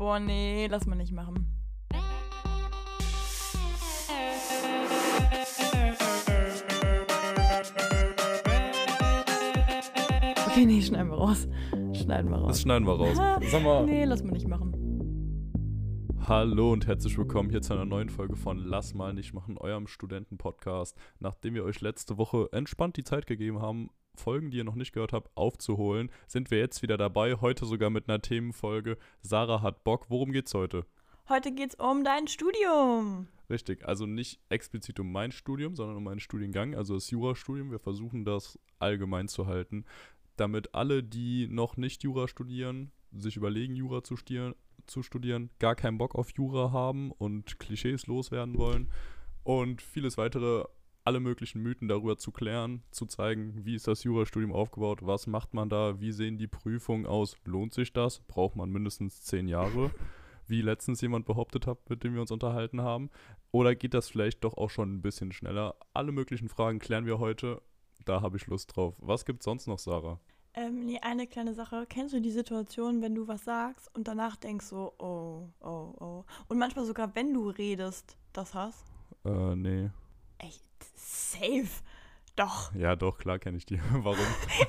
Boah, nee, lass mal nicht machen. Okay, nee, schneiden wir raus. Schneiden wir raus. Das schneiden wir raus. Sag mal. Nee, lass mal nicht machen. Hallo und herzlich willkommen hier zu einer neuen Folge von Lass mal nicht machen, eurem Studenten-Podcast. Nachdem wir euch letzte Woche entspannt die Zeit gegeben haben, Folgen, die ihr noch nicht gehört habt, aufzuholen, sind wir jetzt wieder dabei. Heute sogar mit einer Themenfolge. Sarah hat Bock. Worum geht's heute? Heute geht's um dein Studium. Richtig, also nicht explizit um mein Studium, sondern um meinen Studiengang, also das Jurastudium. Wir versuchen das allgemein zu halten, damit alle, die noch nicht Jura studieren, sich überlegen, Jura zu studieren, zu studieren, gar keinen Bock auf Jura haben und Klischees loswerden wollen und vieles weitere, alle möglichen Mythen darüber zu klären, zu zeigen, wie ist das Jurastudium aufgebaut, was macht man da, wie sehen die Prüfungen aus, lohnt sich das, braucht man mindestens zehn Jahre, wie letztens jemand behauptet hat, mit dem wir uns unterhalten haben, oder geht das vielleicht doch auch schon ein bisschen schneller? Alle möglichen Fragen klären wir heute, da habe ich Lust drauf. Was gibt sonst noch, Sarah? Ähm, nee, eine kleine Sache. Kennst du die Situation, wenn du was sagst und danach denkst so, oh, oh, oh. Und manchmal sogar, wenn du redest, das hast? Äh, nee. Echt, safe. Doch. Ja, doch, klar kenne ich die. Warum?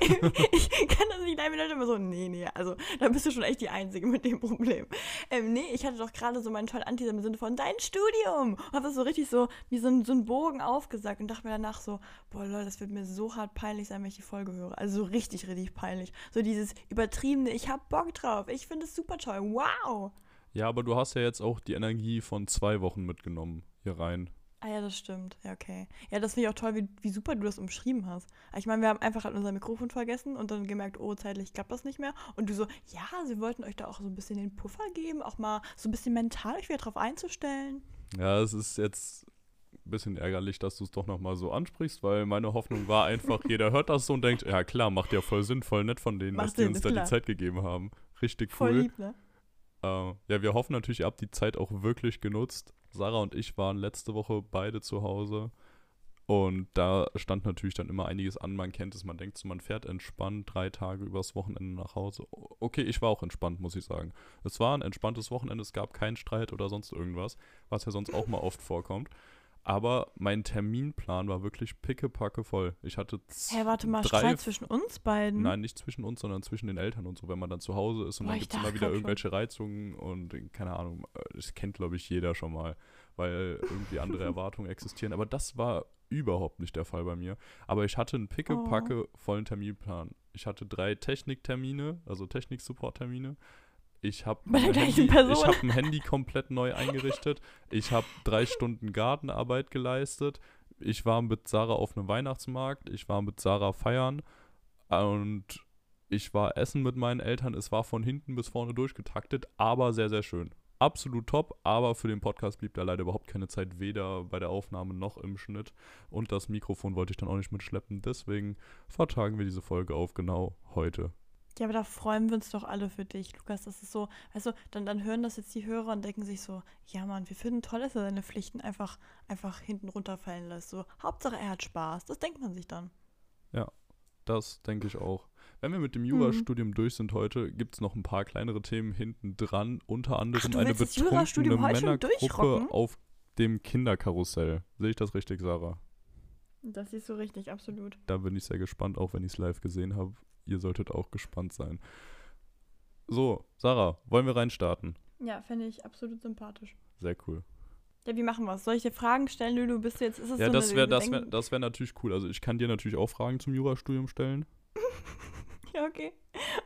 ich kann das nicht leiden, wenn Leute immer so, nee, nee, also da bist du schon echt die Einzige mit dem Problem. Ähm, nee, ich hatte doch gerade so meinen tollen Anti im Sinne von dein Studium. Und hab das so richtig so wie so ein, so ein Bogen aufgesagt und dachte mir danach so, boah, Leute, das wird mir so hart peinlich sein, wenn ich die Folge höre. Also so richtig, richtig peinlich. So dieses übertriebene, ich hab Bock drauf, ich finde es super toll, wow. Ja, aber du hast ja jetzt auch die Energie von zwei Wochen mitgenommen hier rein. Ah ja, das stimmt. Ja, okay. Ja, das finde ich auch toll, wie, wie super du das umschrieben hast. Ich meine, wir haben einfach halt unser Mikrofon vergessen und dann gemerkt, oh, zeitlich klappt das nicht mehr. Und du so, ja, sie wollten euch da auch so ein bisschen den Puffer geben, auch mal so ein bisschen mental euch wieder drauf einzustellen. Ja, es ist jetzt ein bisschen ärgerlich, dass du es doch nochmal so ansprichst, weil meine Hoffnung war einfach, jeder hört das so und denkt, ja klar, macht ja voll Sinn, voll nett von denen, Macht dass die Sinn, uns ist da klar. die Zeit gegeben haben. Richtig cool. Voll lieb, ne? Äh, ja, wir hoffen natürlich, ihr habt die Zeit auch wirklich genutzt. Sarah und ich waren letzte Woche beide zu Hause. Und da stand natürlich dann immer einiges an. Man kennt es, man denkt so, man fährt entspannt drei Tage übers Wochenende nach Hause. Okay, ich war auch entspannt, muss ich sagen. Es war ein entspanntes Wochenende, es gab keinen Streit oder sonst irgendwas, was ja sonst auch mal oft vorkommt. Aber mein Terminplan war wirklich pickepacke voll. Ich hatte Hä, warte mal, drei Streit zwischen uns beiden? Nein, nicht zwischen uns, sondern zwischen den Eltern und so, wenn man dann zu Hause ist und Boah, dann gibt es immer wieder grad schon. irgendwelche Reizungen und äh, keine Ahnung, äh, das kennt glaube ich jeder schon mal, weil irgendwie andere Erwartungen existieren. Aber das war überhaupt nicht der Fall bei mir. Aber ich hatte einen pickepacke Oh. vollen Terminplan. Ich hatte drei Techniktermine, also Technik-Support-Termine. Ich habe ein, Handy- ich hab ein Handy komplett neu eingerichtet. Ich habe drei Stunden Gartenarbeit geleistet. Ich war mit Sarah auf einem Weihnachtsmarkt. Ich war mit Sarah feiern. Und ich war essen mit meinen Eltern. Es war von hinten bis vorne durchgetaktet, aber sehr, sehr schön. Absolut top, aber für den Podcast blieb da leider überhaupt keine Zeit, weder bei der Aufnahme noch im Schnitt. Und das Mikrofon wollte ich dann auch nicht mitschleppen. Deswegen vertagen wir diese Folge auf genau heute. Ja, aber da freuen wir uns doch alle für dich, Lukas. Das ist so, weißt du, dann, dann hören das jetzt die Hörer und denken sich so, ja Mann, wir finden toll, dass er seine Pflichten einfach, einfach hinten runterfallen lässt. So, Hauptsache er hat Spaß. Das denkt man sich dann. Das denke ich auch. Wenn wir mit Mhm. dem Jurastudium durch sind heute, gibt es noch ein paar kleinere Themen hinten dran. Unter anderem du eine betrunkene? Männergruppe auf dem Kinderkarussell. Sehe ich das richtig, Sarah? Das ist so richtig, absolut. Da bin ich sehr gespannt, auch wenn ich es live gesehen habe. Ihr solltet auch gespannt sein. So, Sarah, wollen wir reinstarten? Ja, fände ich absolut sympathisch. Sehr cool. Ja, wie machen wir es? Soll ich dir Fragen stellen, Lulu? Bist du jetzt, ist das ja, so das wäre das wär, das wär natürlich cool. Also ich kann dir natürlich auch Fragen zum Jurastudium stellen. Ja, okay.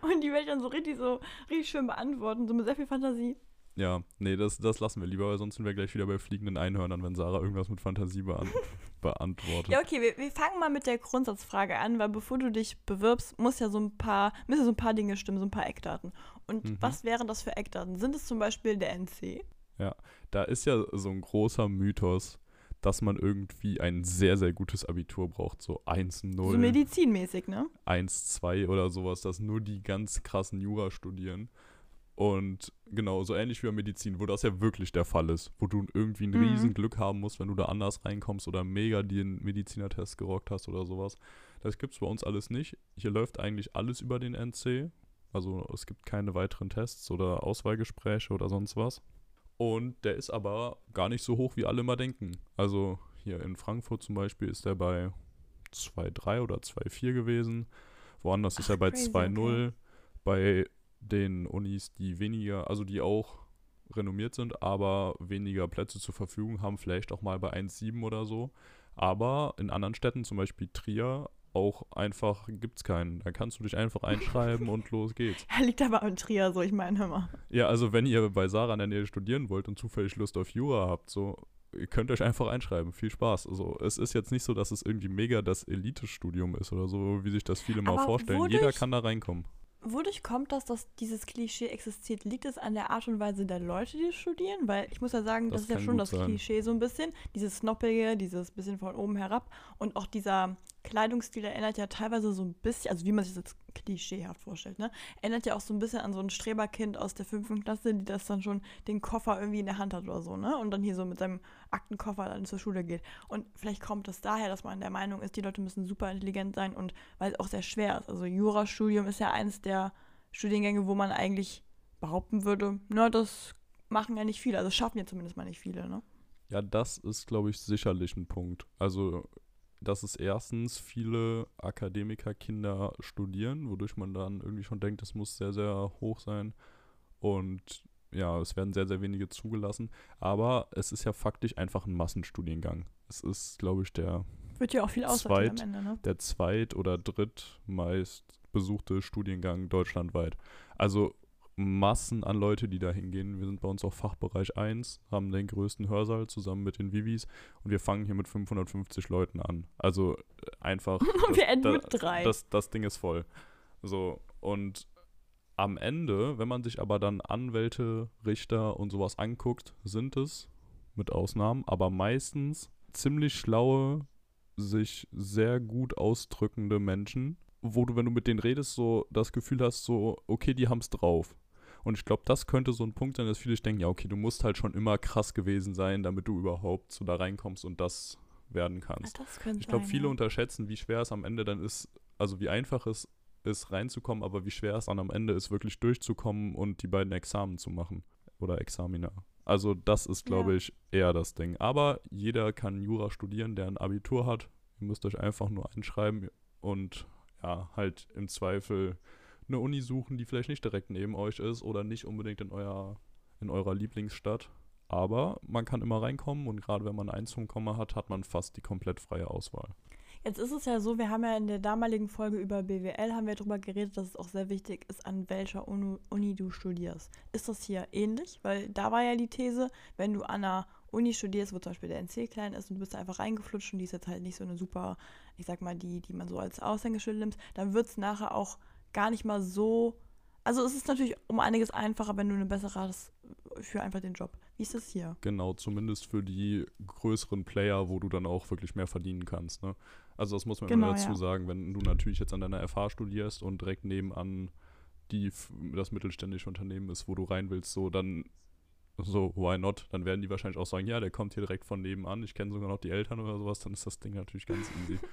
Und die werde ich dann so richtig, so richtig schön beantworten, so mit sehr viel Fantasie. Ja, nee, das, das lassen wir lieber, weil sonst sind wir gleich wieder bei fliegenden Einhörnern, wenn Sarah irgendwas mit Fantasie beant beantwortet. Ja, okay, wir, wir fangen mal mit der Grundsatzfrage an, weil bevor du dich bewirbst, muss ja so ein paar, müssen so ein paar Dinge stimmen, so ein paar Eckdaten. Und Mhm. was wären das für Eckdaten? Sind es zum Beispiel der NC? Da ist ja so ein großer Mythos, dass man irgendwie ein sehr, sehr gutes Abitur braucht. So 1-0, So medizinmäßig, ne? 1-2 oder sowas, dass nur die ganz krassen Jura studieren. Und genau, so ähnlich wie bei Medizin, wo das ja wirklich der Fall ist, wo du irgendwie ein Mhm. riesen Glück haben musst, wenn du da anders reinkommst oder mega den Medizinertest gerockt hast oder sowas. Das gibt's bei uns alles nicht. Hier läuft eigentlich alles über den NC, Also es gibt keine weiteren Tests oder Auswahlgespräche oder sonst was. Und der ist aber gar nicht so hoch, wie alle immer denken. Also hier in Frankfurt zum Beispiel ist der bei 2,3 oder 2,4 gewesen. Woanders ist Ach, er bei crazy, 2,0. Bei den Unis, die weniger, also die auch renommiert sind, aber weniger Plätze zur Verfügung haben, vielleicht auch mal bei 1,7 oder so. Aber in anderen Städten, zum Beispiel Trier, auch einfach gibt es keinen. Da kannst du dich einfach einschreiben und los geht's. Er liegt aber am Trier, so ich meine, hör mal. Ja, also wenn ihr bei Sarah in der Nähe studieren wollt und zufällig Lust auf Jura habt, so, ihr könnt euch einfach einschreiben. Viel Spaß. Also es ist jetzt nicht so, dass es irgendwie mega das Elite-Studium ist oder so, wie sich das viele mal Aber vorstellen. Jeder kann da reinkommen. Wodurch kommt das, dass dieses Klischee existiert? Liegt es an der Art und Weise der Leute, die studieren? Weil ich muss ja sagen, das, Das ist ja schon das sein. Klischee so ein bisschen. Dieses Snoppige, dieses bisschen von oben herab. Und auch dieser Kleidungsstil erinnert ja teilweise so ein bisschen, also wie man sich das jetzt klischeehaft vorstellt, ne? Erinnert ja auch so ein bisschen an so ein Streberkind aus der fünften Klasse, die das dann schon den Koffer irgendwie in der Hand hat oder so, ne? Und dann hier so mit seinem Aktenkoffer dann zur Schule geht. Und vielleicht kommt das daher, dass man der Meinung ist, die Leute müssen super intelligent sein und weil es auch sehr schwer ist. Also Jurastudium ist ja eins der Studiengänge, wo man eigentlich behaupten würde, na, das machen ja nicht viele. Also schaffen ja zumindest mal nicht viele, ne? Ja, das ist, glaube ich, sicherlich ein Punkt. Also, dass es erstens viele Akademikerkinder studieren, wodurch man dann irgendwie schon denkt, das muss sehr, sehr hoch sein. Und ja, es werden sehr, sehr wenige zugelassen. Aber es ist ja faktisch einfach ein Massenstudiengang. Es ist, glaube ich, der, Wird ja auch viel aussortiert am Zweit- Ende, ne? der zweit- oder drittmeist besuchte Studiengang deutschlandweit. Also Massen an Leute, die da hingehen. Wir sind bei uns auf Fachbereich 1, haben den größten Hörsaal zusammen mit den Vivis und wir fangen hier mit 550 Leuten an. Also äh, einfach. Wir enden da- mit drei. Das, das Ding ist voll. So, und am Ende, wenn man sich aber dann Anwälte, Richter und sowas anguckt, sind es, mit Ausnahmen, aber meistens ziemlich schlaue, sich sehr gut ausdrückende Menschen, wo du, wenn du mit denen redest, so das Gefühl hast, so, okay, die haben's drauf. Und ich glaube, das könnte so ein Punkt sein, dass viele denken, ja, okay, du musst halt schon immer krass gewesen sein, damit du überhaupt so da reinkommst und das werden kannst. könnte Ich glaube, viele ja. unterschätzen, wie schwer es am Ende dann ist, also wie einfach es ist, reinzukommen, aber wie schwer es dann am Ende ist, wirklich durchzukommen und die beiden Examen zu machen. Oder Examina. Also das ist, glaube Ja. ich, eher das Ding. Aber jeder kann Jura studieren, der ein Abitur hat. Ihr müsst euch einfach nur einschreiben und ja, halt im Zweifel eine Uni suchen, die vielleicht nicht direkt neben euch ist oder nicht unbedingt in, euer, in eurer Lieblingsstadt. Aber man kann immer reinkommen und gerade wenn man ein zum Komma hat, hat man fast die komplett freie Auswahl. Jetzt ist es ja so, wir haben ja in der damaligen Folge über BWL haben wir darüber geredet, dass es auch sehr wichtig ist, an welcher Uni, du studierst. Ist das hier ähnlich? Weil da war ja die These, wenn du an einer Uni studierst, wo zum Beispiel der NC klein ist und du bist da einfach reingeflutscht und die ist jetzt halt nicht so eine super, ich sag mal, die, die man so als Aushängeschild nimmt, dann wird es nachher auch gar nicht mal so. Also es ist natürlich um einiges einfacher, wenn du eine bessere hast für einfach den Job. Wie ist das hier? Genau, zumindest für die größeren Player, wo du dann auch wirklich mehr verdienen kannst. Ne? Also das muss man Genau, immer dazu ja. sagen, wenn du natürlich jetzt an deiner FH studierst und direkt nebenan die, das mittelständische Unternehmen ist, wo du rein willst, so dann so, why not? Dann werden die wahrscheinlich auch sagen, ja, der kommt hier direkt von nebenan, ich kenne sogar noch die Eltern oder sowas, dann ist das Ding natürlich ganz easy.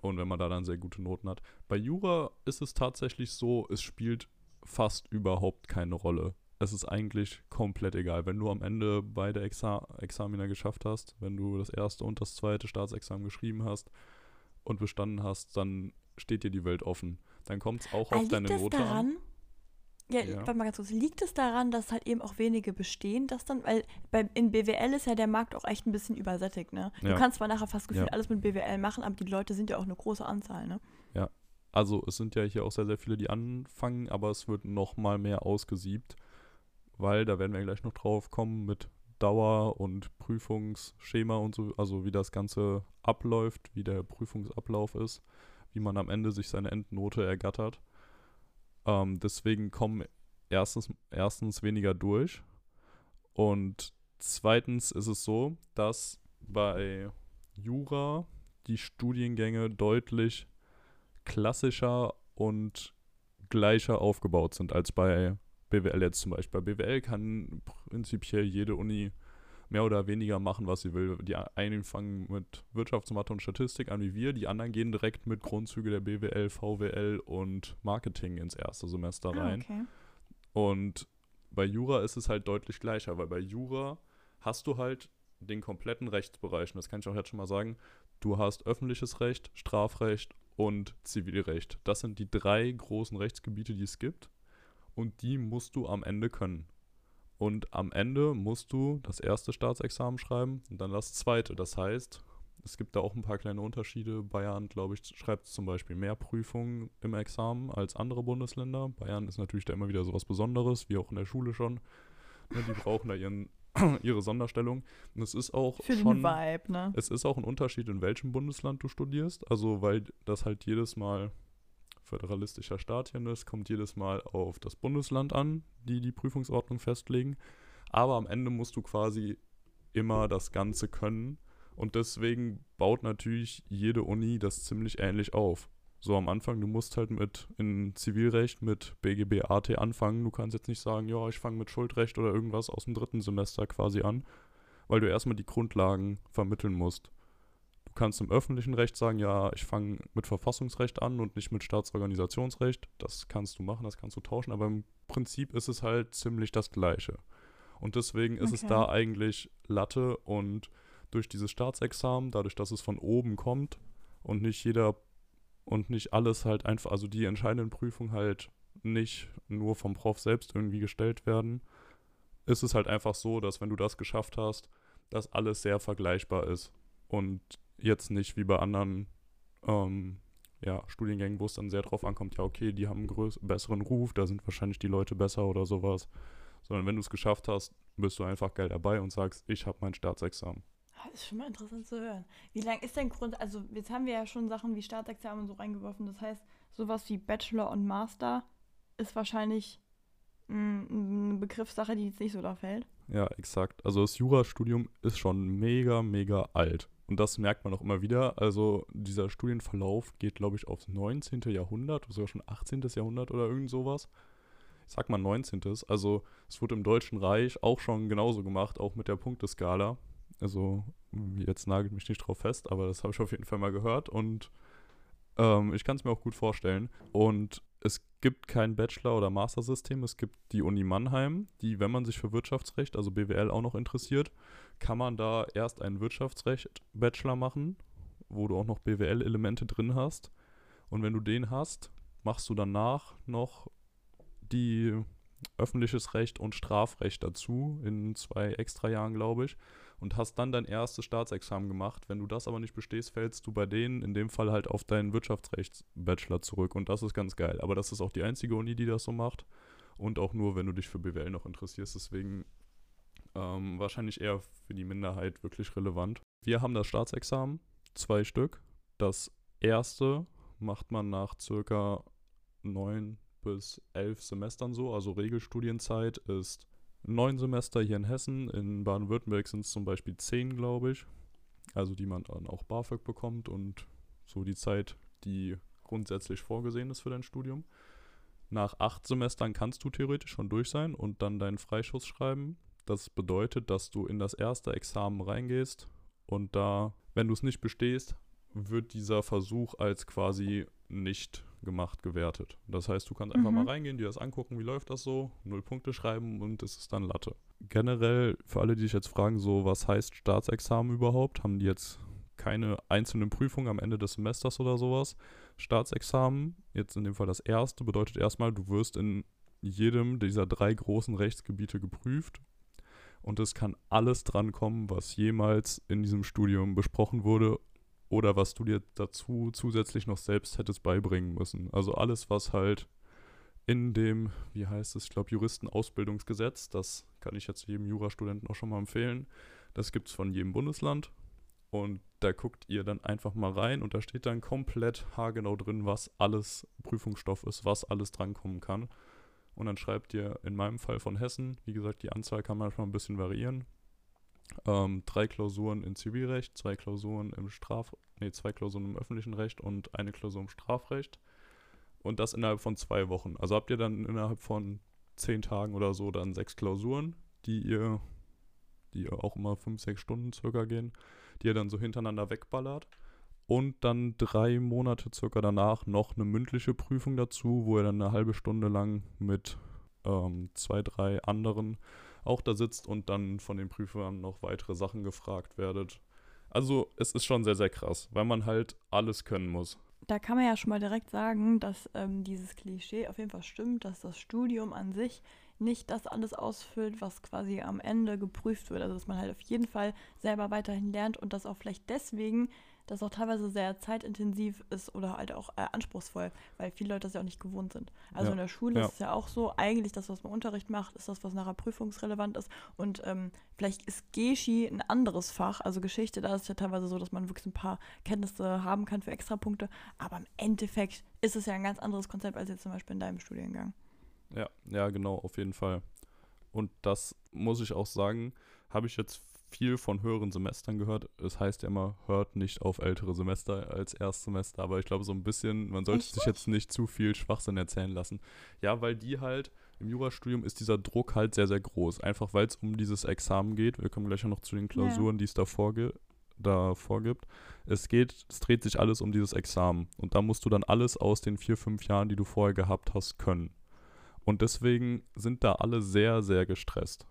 Und wenn man da dann sehr gute Noten hat. Bei Jura ist es tatsächlich so, es spielt fast überhaupt keine Rolle. Es ist eigentlich komplett egal. Wenn du am Ende beide Exa Examina geschafft hast, wenn du das erste und das zweite Staatsexamen geschrieben hast und bestanden hast, dann steht dir die Welt offen. Dann kommt es auch Ah, auf liegt deine Note daran? an. Ja, Ja. warte mal ganz kurz. Liegt es daran, dass halt eben auch wenige bestehen, dass dann, weil bei, in BWL ist ja der Markt auch echt ein bisschen übersättigt, ne? Ja. Du kannst zwar nachher fast gefühlt Ja. alles mit BWL machen, aber die Leute sind ja auch eine große Anzahl, ne? Also es sind ja hier auch sehr, sehr viele, die anfangen, aber es wird noch mal mehr ausgesiebt, weil da werden wir gleich noch drauf kommen mit Dauer und Prüfungsschema und so, also wie das Ganze abläuft, wie der Prüfungsablauf ist, wie man am Ende sich seine Endnote ergattert. Ähm, deswegen kommen erstens, erstens weniger durch und zweitens ist es so, dass bei Jura die Studiengänge deutlich klassischer und gleicher aufgebaut sind als bei BWL jetzt zum Beispiel. Bei BWL kann prinzipiell jede Uni mehr oder weniger machen, was sie will. Die einen fangen mit Wirtschaftsmathe und Statistik an wie wir, die anderen gehen direkt mit Grundzüge der BWL, VWL und Marketing ins erste Semester Ah, rein. okay. Und bei Jura ist es halt deutlich gleicher, weil bei Jura hast du halt den kompletten Rechtsbereich. Und das kann ich auch jetzt schon mal sagen. Du hast öffentliches Recht, Strafrecht und Zivilrecht. Das sind die drei großen Rechtsgebiete, die es gibt. Und die musst du am Ende können. Und am Ende musst du das erste Staatsexamen schreiben und dann das zweite. Das heißt, es gibt da auch ein paar kleine Unterschiede. Bayern, glaube ich, schreibt zum Beispiel mehr Prüfungen im Examen als andere Bundesländer. Bayern ist natürlich da immer wieder sowas Besonderes, wie auch in der Schule schon. Ne, die brauchen da ihren, ihre Sonderstellung. Und es ist auch Für schon, den Vibe, ne? es ist auch ein Unterschied, in welchem Bundesland du studierst. Also, weil das halt jedes Mal föderalistischer Staat hier ist, kommt jedes Mal auf das Bundesland an, die die Prüfungsordnung festlegen. Aber am Ende musst du quasi immer das Ganze können. Und deswegen baut natürlich jede Uni das ziemlich ähnlich auf. So am Anfang, du musst halt mit in Zivilrecht mit BGB AT anfangen. Du kannst jetzt nicht sagen, ja, ich fange mit Schuldrecht oder irgendwas aus dem dritten Semester quasi an, weil du erstmal die Grundlagen vermitteln musst. Du kannst im öffentlichen Recht sagen, ja, ich fange mit Verfassungsrecht an und nicht mit Staatsorganisationsrecht. Das kannst du machen, das kannst du tauschen, aber im Prinzip ist es halt ziemlich das Gleiche. Und deswegen ist es Okay. da eigentlich Latte und durch dieses Staatsexamen, dadurch, dass es von oben kommt und nicht jeder und nicht alles halt einfach, also die entscheidenden Prüfungen halt nicht nur vom Prof selbst irgendwie gestellt werden, ist es halt einfach so, dass wenn du das geschafft hast, dass alles sehr vergleichbar ist und jetzt nicht wie bei anderen ähm, ja, Studiengängen, wo es dann sehr drauf ankommt, ja okay, die haben einen besseren Ruf, da sind wahrscheinlich die Leute besser oder sowas, sondern wenn du es geschafft hast, bist du einfach geil dabei und sagst, ich habe mein Staatsexamen. Ah, Das ist schon mal interessant zu hören. Wie lang ist denn Grund, also jetzt haben wir ja schon Sachen wie Staatsexamen so reingeworfen. Das heißt, sowas wie Bachelor und Master ist wahrscheinlich mm, eine Begriffssache, die jetzt nicht so da fällt. Ja, exakt. Also das Jurastudium ist schon mega, mega alt. Und das merkt man auch immer wieder. Also dieser Studienverlauf geht, glaube ich, aufs 19. Jahrhundert, sogar schon 18. Jahrhundert oder irgend sowas. Ich sag mal 19. Also es wurde im Deutschen Reich auch schon genauso gemacht, auch mit der Punkteskala. Also jetzt nagelt mich nicht drauf fest, aber das habe ich auf jeden Fall mal gehört. Und ähm, ich kann es mir auch gut vorstellen. Und es gibt kein Bachelor- oder Master-System. Es gibt die Uni Mannheim, die, wenn man sich für Wirtschaftsrecht, also BWL, auch noch interessiert, kann man da erst einen Wirtschaftsrecht-Bachelor machen, wo du auch noch BWL-Elemente drin hast. Und wenn du den hast, machst du danach noch die öffentliches Recht und Strafrecht dazu, in zwei extra Jahren, glaube ich, und hast dann dein erstes Staatsexamen gemacht. Wenn du das aber nicht bestehst, fällst du bei denen in dem Fall halt auf deinen Wirtschaftsrechts-Bachelor zurück und das ist ganz geil. Aber das ist auch die einzige Uni, die das so macht und auch nur, wenn du dich für BWL noch interessierst. Deswegen ähm, wahrscheinlich eher für die Minderheit wirklich relevant. Wir haben das Staatsexamen, zwei Stück. Das erste macht man nach circa neun bis elf Semestern so. Also Regelstudienzeit ist neun Semester hier in Hessen. In Baden-Württemberg sind es zum Beispiel zehn, glaube ich. Also die man dann auch BAföG bekommt und so die Zeit, die grundsätzlich vorgesehen ist für dein Studium. Nach acht Semestern kannst du theoretisch schon durch sein und dann deinen Freischuss schreiben. Das bedeutet, dass du in das erste Examen reingehst und da, wenn du es nicht bestehst, wird dieser Versuch als quasi nicht gemacht gewertet. Das heißt, du kannst einfach Mhm. mal reingehen, dir das angucken, wie läuft das so, null Punkte schreiben und es ist dann Latte. Generell, für alle, die sich jetzt fragen, so, was heißt Staatsexamen überhaupt, haben die jetzt keine einzelnen Prüfungen am Ende des Semesters oder sowas. Staatsexamen, jetzt in dem Fall das erste, bedeutet erstmal, du wirst in jedem dieser drei großen Rechtsgebiete geprüft und es kann alles drankommen, was jemals in diesem Studium besprochen wurde oder was du dir dazu zusätzlich noch selbst hättest beibringen müssen. Also alles, was halt in dem, wie heißt es, ich glaube, Juristenausbildungsgesetz, das kann ich jetzt jedem Jurastudenten auch schon mal empfehlen, das gibt es von jedem Bundesland und da guckt ihr dann einfach mal rein und da steht dann komplett haargenau drin, was alles Prüfungsstoff ist, was alles drankommen kann. Und dann schreibt ihr in meinem Fall von Hessen, wie gesagt, die Anzahl kann manchmal ein bisschen variieren. Ähm, drei Klausuren in Zivilrecht, zwei Klausuren im Straf, nee, zwei Klausuren im öffentlichen Recht und eine Klausur im Strafrecht. Und das innerhalb von zwei Wochen. Also habt ihr dann innerhalb von zehn Tagen oder so dann sechs Klausuren, die ihr die auch immer fünf, sechs Stunden circa gehen, die er dann so hintereinander wegballert. Und dann drei Monate circa danach noch eine mündliche Prüfung dazu, wo er dann eine halbe Stunde lang mit ähm, zwei, drei anderen auch da sitzt und dann von den Prüfern noch weitere Sachen gefragt werdet. Also es ist schon sehr, sehr krass, weil man halt alles können muss. Da kann man ja schon mal direkt sagen, dass ähm, dieses Klischee auf jeden Fall stimmt, dass das Studium an sich nicht das alles ausfüllt, was quasi am Ende geprüft wird. Also dass man halt auf jeden Fall selber weiterhin lernt und das auch vielleicht deswegen das auch teilweise sehr zeitintensiv ist oder halt auch äh, anspruchsvoll, weil viele Leute das ja auch nicht gewohnt sind. Also Ja, in der Schule ja. ist es ja auch so, eigentlich das, was man Unterricht macht, ist das, was nachher prüfungsrelevant ist. Und ähm, vielleicht ist Geschi ein anderes Fach, also Geschichte, da ist es ja teilweise so, dass man wirklich ein paar Kenntnisse haben kann für Extrapunkte. Aber im Endeffekt ist es ja ein ganz anderes Konzept als jetzt zum Beispiel in deinem Studiengang. Ja, ja, genau, auf jeden Fall. Und das muss ich auch sagen, habe ich jetzt viel von höheren Semestern gehört. Es heißt ja immer, hört nicht auf ältere Semester als Erstsemester, aber ich glaube so ein bisschen, man sollte Echt sich jetzt nicht zu viel Schwachsinn erzählen lassen. Ja, weil die halt, im Jurastudium ist dieser Druck halt sehr, sehr groß. Einfach weil es um dieses Examen geht. Wir kommen gleich noch zu den Klausuren, die es da vorge da vorgibt. Es geht, es dreht sich alles um dieses Examen. Und da musst du dann alles aus den vier, fünf Jahren, die du vorher gehabt hast, können. Und deswegen sind da alle sehr, sehr gestresst.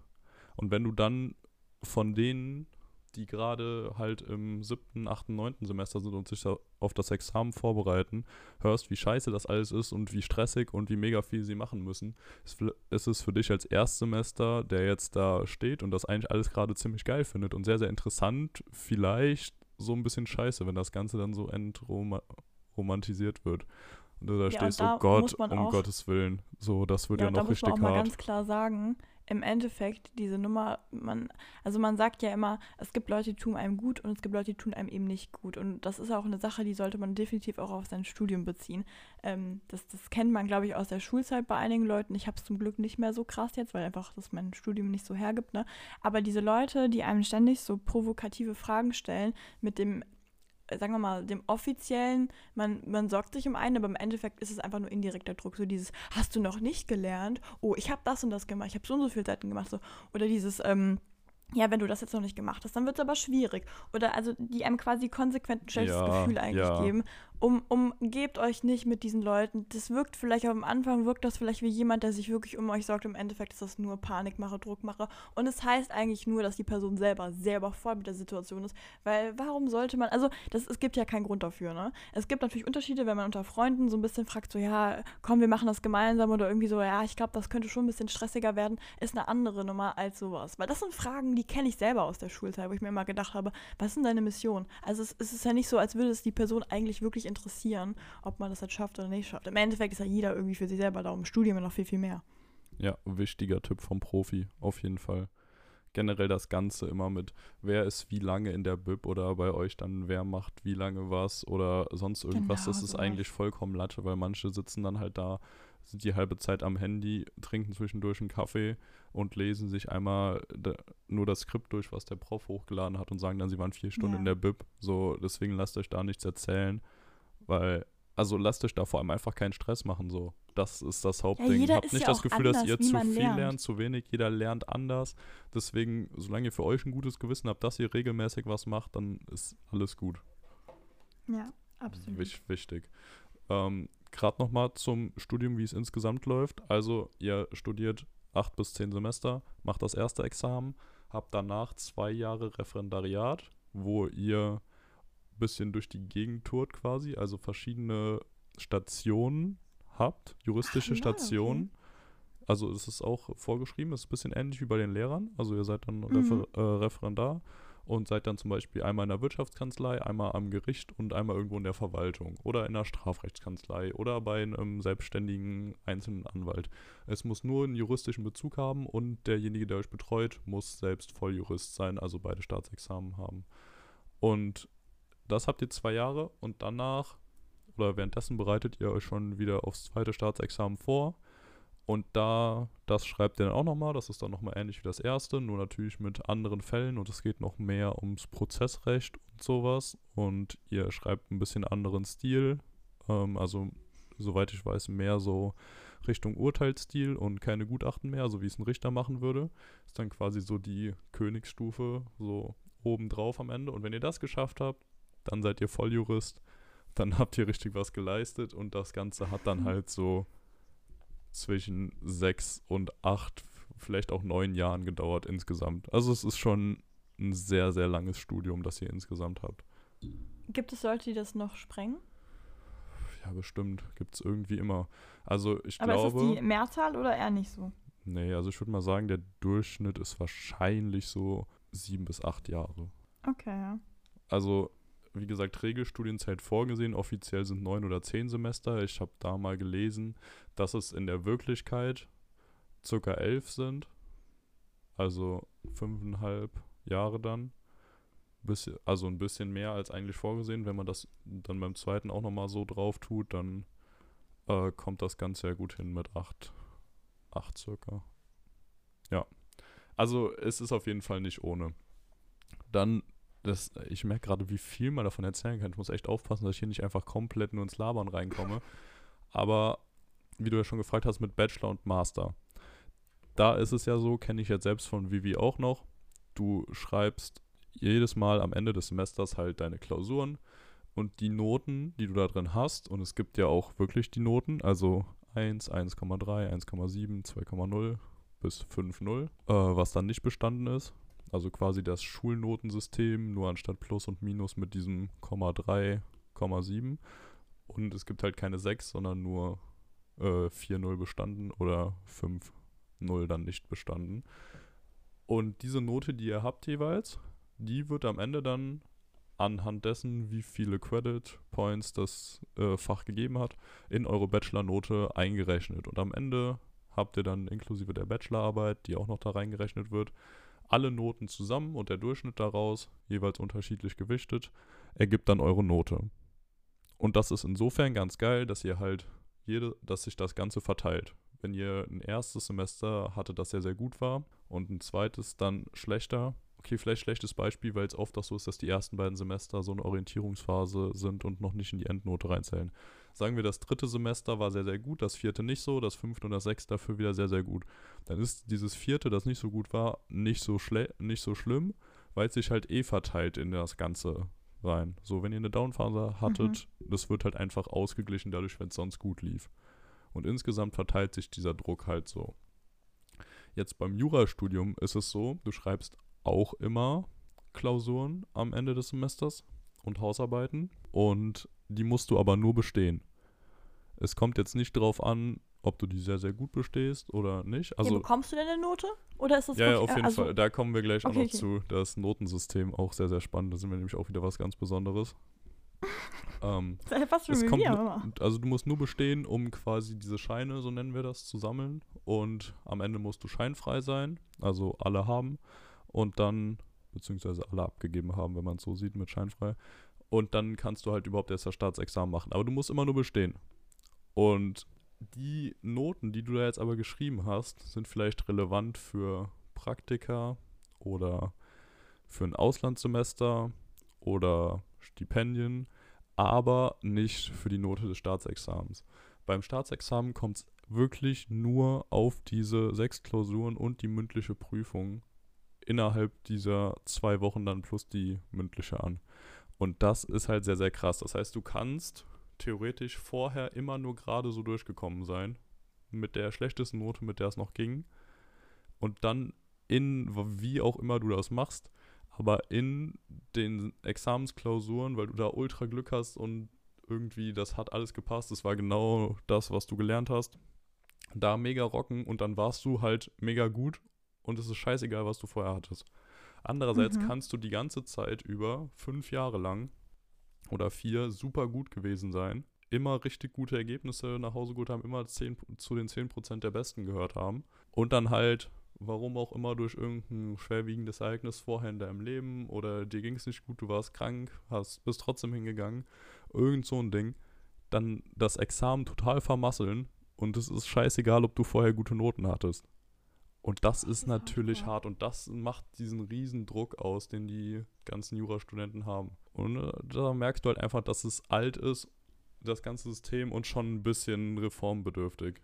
Und wenn du dann von denen, die gerade halt im siebten, achten, neunten Semester sind und sich da auf das Examen vorbereiten, hörst, wie scheiße das alles ist und wie stressig und wie mega viel sie machen müssen, ist es für dich als Erstsemester, der jetzt da steht und das eigentlich alles gerade ziemlich geil findet und sehr, sehr interessant, vielleicht so ein bisschen scheiße, wenn das Ganze dann so entromantisiert wird. Und du da Ja, stehst, und da oh Gott, man um auch- Gottes Willen. So, das wird ja, Ja, und da noch muss man richtig auch mal hart. ganz klar sagen, im Endeffekt, diese Nummer, man, also man sagt ja immer, es gibt Leute, die tun einem gut und es gibt Leute, die tun einem eben nicht gut. Und das ist auch eine Sache, die sollte man definitiv auch auf sein Studium beziehen. Ähm, das, das kennt man, glaube ich, aus der Schulzeit bei einigen Leuten. Ich habe es zum Glück nicht mehr so krass jetzt, weil einfach das mein Studium nicht so hergibt. Ne? Aber diese Leute, die einem ständig so provokative Fragen stellen, mit dem sagen wir mal, dem offiziellen, man, man sorgt sich um einen, aber im Endeffekt ist es einfach nur indirekter Druck. So dieses, hast du noch nicht gelernt? Oh, ich habe das und das gemacht, ich habe so und so viele Seiten gemacht. So. Oder dieses, ähm, ja, wenn du das jetzt noch nicht gemacht hast, dann wird es aber schwierig. Oder also die einem quasi konsequent ein schlechtes Ja, Gefühl eigentlich ja. geben. Um, umgebt euch nicht mit diesen Leuten. Das wirkt vielleicht am Anfang, wirkt das vielleicht wie jemand, der sich wirklich um euch sorgt. Im Endeffekt ist das nur Panikmache, Druckmache. Und es heißt eigentlich nur, dass die Person selber sehr überfordert mit der Situation ist. Weil warum sollte man, also das, es gibt ja keinen Grund dafür, ne? Es gibt natürlich Unterschiede, wenn man unter Freunden so ein bisschen fragt, so ja, komm, wir machen das gemeinsam oder irgendwie so, ja, ich glaube, das könnte schon ein bisschen stressiger werden, ist eine andere Nummer als sowas. Weil das sind Fragen, die kenne ich selber aus der Schulzeit, wo ich mir immer gedacht habe, was denn deine Mission? Also es, es ist ja nicht so, als würde es die Person eigentlich wirklich interessieren, ob man das jetzt schafft oder nicht schafft. Im Endeffekt ist ja jeder irgendwie für sich selber da, im Studium noch viel, viel mehr. Ja, wichtiger Tipp vom Profi, auf jeden Fall. Generell das Ganze immer mit, wer ist wie lange in der Bib oder bei euch dann, wer macht wie lange was oder sonst irgendwas. Genau, das ist eigentlich vollkommen Latte, weil manche sitzen dann halt da, sind die halbe Zeit am Handy, trinken zwischendurch einen Kaffee und lesen sich einmal da, nur das Skript durch, was der Prof hochgeladen hat und sagen dann, sie waren vier Stunden Ja. in der Bib. So, deswegen lasst euch da nichts erzählen, weil, also lasst euch da vor allem einfach keinen Stress machen, so. Das ist das Hauptding. jeder Habt nicht ja das Gefühl, dass anders, ihr wie zu viel lernt. lernt, zu wenig. Jeder lernt anders. Deswegen, solange ihr für euch ein gutes Gewissen habt, dass ihr regelmäßig was macht, dann ist alles gut. Ja, absolut. Wich, wichtig. Ähm, Gerade nochmal zum Studium, wie es insgesamt läuft. Also, ihr studiert acht bis zehn Semester, macht das erste Examen, habt danach zwei Jahre Referendariat, wo ihr bisschen durch die Gegend tourt quasi, also verschiedene Stationen habt, juristische Ach, ja, okay. Stationen. Also es ist auch vorgeschrieben, es ist ein bisschen ähnlich wie bei den Lehrern. Also ihr seid dann Mhm. Refer äh, Referendar und seid dann zum Beispiel einmal in der Wirtschaftskanzlei, einmal am Gericht und einmal irgendwo in der Verwaltung oder in der Strafrechtskanzlei oder bei einem selbstständigen einzelnen Anwalt. Es muss nur einen juristischen Bezug haben und derjenige, der euch betreut, muss selbst Volljurist sein, also beide Staatsexamen haben. Und das habt ihr zwei Jahre und danach oder währenddessen bereitet ihr euch schon wieder aufs zweite Staatsexamen vor. Und da, das schreibt ihr dann auch nochmal, das ist dann nochmal ähnlich wie das erste, nur natürlich mit anderen Fällen und es geht noch mehr ums Prozessrecht und sowas. Und ihr schreibt ein bisschen anderen Stil, ähm, also soweit ich weiß, mehr so Richtung Urteilsstil und keine Gutachten mehr, so wie es ein Richter machen würde. Ist dann quasi so die Königsstufe, so obendrauf am Ende. Und wenn ihr das geschafft habt, dann seid ihr Volljurist, dann habt ihr richtig was geleistet und das Ganze hat dann halt so zwischen sechs und acht, vielleicht auch neun Jahren gedauert insgesamt. Also es ist schon ein sehr, sehr langes Studium, das ihr insgesamt habt. Gibt es Leute, die das noch sprengen? Ja, bestimmt. Gibt es irgendwie immer. Also ich Aber glaube. ist das die Mehrzahl oder eher nicht so? Nee, also ich würde mal sagen, der Durchschnitt ist wahrscheinlich so sieben bis acht Jahre. Okay, ja. Also, wie gesagt, Regelstudienzeit vorgesehen. Offiziell sind neun oder zehn Semester. Ich habe da mal gelesen, dass es in der Wirklichkeit circa elf sind. Also fünfeinhalb Jahre dann. Also ein bisschen mehr als eigentlich vorgesehen. Wenn man das dann beim zweiten auch nochmal so drauf tut, dann äh, kommt das Ganze ja gut hin mit acht, acht circa. Ja. Also es ist auf jeden Fall nicht ohne. Dann, das, ich merke gerade, wie viel man davon erzählen kann. Ich muss echt aufpassen, dass ich hier nicht einfach komplett nur ins Labern reinkomme. Aber wie du ja schon gefragt hast, mit Bachelor und Master. Da ist es ja so, kenne ich jetzt selbst von Vivi auch noch. Du schreibst jedes Mal am Ende des Semesters halt deine Klausuren und die Noten, die du da drin hast, und es gibt ja auch wirklich die Noten, also 1, 1,3, 1,7, 2,0 bis 5,0, äh, was dann nicht bestanden ist. Also quasi das Schulnotensystem, nur anstatt Plus und Minus mit diesem Komma 3, Komma 7. Und es gibt halt keine 6, sondern nur äh, 4-0 bestanden oder 5-0 dann nicht bestanden. Und diese Note, die ihr habt jeweils, die wird am Ende dann anhand dessen, wie viele Credit Points das äh, Fach gegeben hat, in eure Bachelor-Note eingerechnet. Und am Ende habt ihr dann inklusive der Bachelorarbeit, die auch noch da reingerechnet wird, alle Noten zusammen und der Durchschnitt daraus, jeweils unterschiedlich gewichtet, ergibt dann eure Note. Und das ist insofern ganz geil, dass ihr halt jede, dass sich das Ganze verteilt. Wenn ihr ein erstes Semester hattet, das sehr, sehr gut war und ein zweites dann schlechter, okay, vielleicht schlechtes Beispiel, weil es oft auch so ist, dass die ersten beiden Semester so eine Orientierungsphase sind und noch nicht in die Endnote reinzählen. Sagen wir, das dritte Semester war sehr, sehr gut, das vierte nicht so, das fünfte und das sechste dafür wieder sehr, sehr gut. Dann ist dieses vierte, das nicht so gut war, nicht so, schle nicht so schlimm, weil es sich halt eh verteilt in das Ganze rein. So, wenn ihr eine Downphase hattet, mhm. das wird halt einfach ausgeglichen dadurch, wenn es sonst gut lief. Und insgesamt verteilt sich dieser Druck halt so. Jetzt beim Jurastudium ist es so, du schreibst auch immer Klausuren am Ende des Semesters und Hausarbeiten und die musst du aber nur bestehen. Es kommt jetzt nicht darauf an, ob du die sehr, sehr gut bestehst oder nicht. Also, ja, bekommst du denn eine Note? Oder ist das Ja, ja auf jeden also, Fall. Da kommen wir gleich okay, auch noch okay. zu. Das Notensystem auch sehr, sehr spannend. Da sind wir nämlich auch wieder was ganz Besonderes. ähm, das ist fast schon wir, Also du musst nur bestehen, um quasi diese Scheine, so nennen wir das, zu sammeln. Und am Ende musst du scheinfrei sein. Also alle haben und dann, beziehungsweise alle abgegeben haben, wenn man es so sieht, mit scheinfrei. Und dann kannst du halt überhaupt erst das Staatsexamen machen. Aber du musst immer nur bestehen. Und die Noten, die du da jetzt aber geschrieben hast, sind vielleicht relevant für Praktika oder für ein Auslandssemester oder Stipendien, aber nicht für die Note des Staatsexamens. Beim Staatsexamen kommt es wirklich nur auf diese sechs Klausuren und die mündliche Prüfung innerhalb dieser zwei Wochen dann plus die mündliche an. Und das ist halt sehr, sehr krass. Das heißt, du kannst theoretisch vorher immer nur gerade so durchgekommen sein. Mit der schlechtesten Note, mit der es noch ging. Und dann in, wie auch immer du das machst, aber in den Examensklausuren, weil du da ultra Glück hast und irgendwie das hat alles gepasst, das war genau das, was du gelernt hast, da mega rocken und dann warst du halt mega gut und es ist scheißegal, was du vorher hattest. Andererseits mhm. kannst du die ganze Zeit über fünf Jahre lang oder vier super gut gewesen sein, immer richtig gute Ergebnisse nach Hause geholt haben, immer zehn, zu den 10% der Besten gehört haben und dann halt, warum auch immer, durch irgendein schwerwiegendes Ereignis vorher in deinem Leben oder dir ging es nicht gut, du warst krank, hast, bist trotzdem hingegangen, irgend so ein Ding, dann das Examen total vermasseln und es ist scheißegal, ob du vorher gute Noten hattest. Und das ist natürlich hart und das macht diesen riesen Druck aus, den die ganzen Jurastudenten haben. Und äh, da merkst du halt einfach, dass es alt ist, das ganze System und schon ein bisschen reformbedürftig.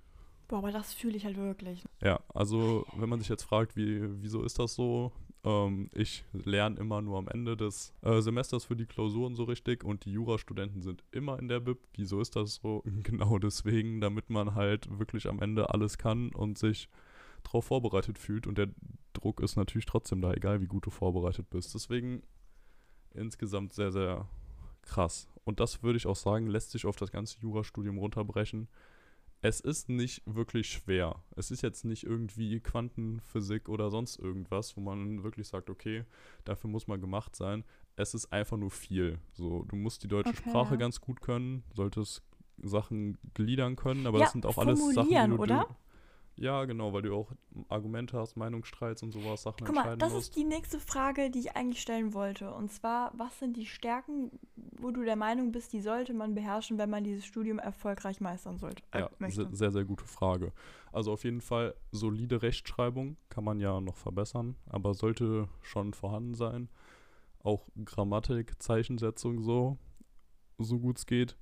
Boah, aber das fühle ich halt wirklich. Ja, also wenn man sich jetzt fragt, wie, wieso ist das so? Ähm, ich lerne immer nur am Ende des äh, Semesters für die Klausuren so richtig und die Jurastudenten sind immer in der Bib. Wieso ist das so? Genau deswegen, damit man halt wirklich am Ende alles kann und sich darauf vorbereitet fühlt. Und der Druck ist natürlich trotzdem da, egal wie gut du vorbereitet bist. Deswegen insgesamt sehr, sehr krass. Und das würde ich auch sagen, lässt sich auf das ganze Jurastudium runterbrechen. Es ist nicht wirklich schwer. Es ist jetzt nicht irgendwie Quantenphysik oder sonst irgendwas, wo man wirklich sagt, okay, dafür muss man gemacht sein. Es ist einfach nur viel. So, du musst die deutsche Okay, Sprache ja. ganz gut können, solltest Sachen gliedern können, aber Ja, das sind auch alles Sachen, die du, oder? Ja, genau, weil du auch Argumente hast, Meinungsstreits und sowas, Sachen Guck mal, das musst. ist die nächste Frage, die ich eigentlich stellen wollte. Und zwar, was sind die Stärken, wo du der Meinung bist, die sollte man beherrschen, wenn man dieses Studium erfolgreich meistern sollte? Äh, Ja, möchte. se- sehr, sehr gute Frage. Also auf jeden Fall solide Rechtschreibung kann man ja noch verbessern, aber sollte schon vorhanden sein. Auch Grammatik, Zeichensetzung so, so gut es geht.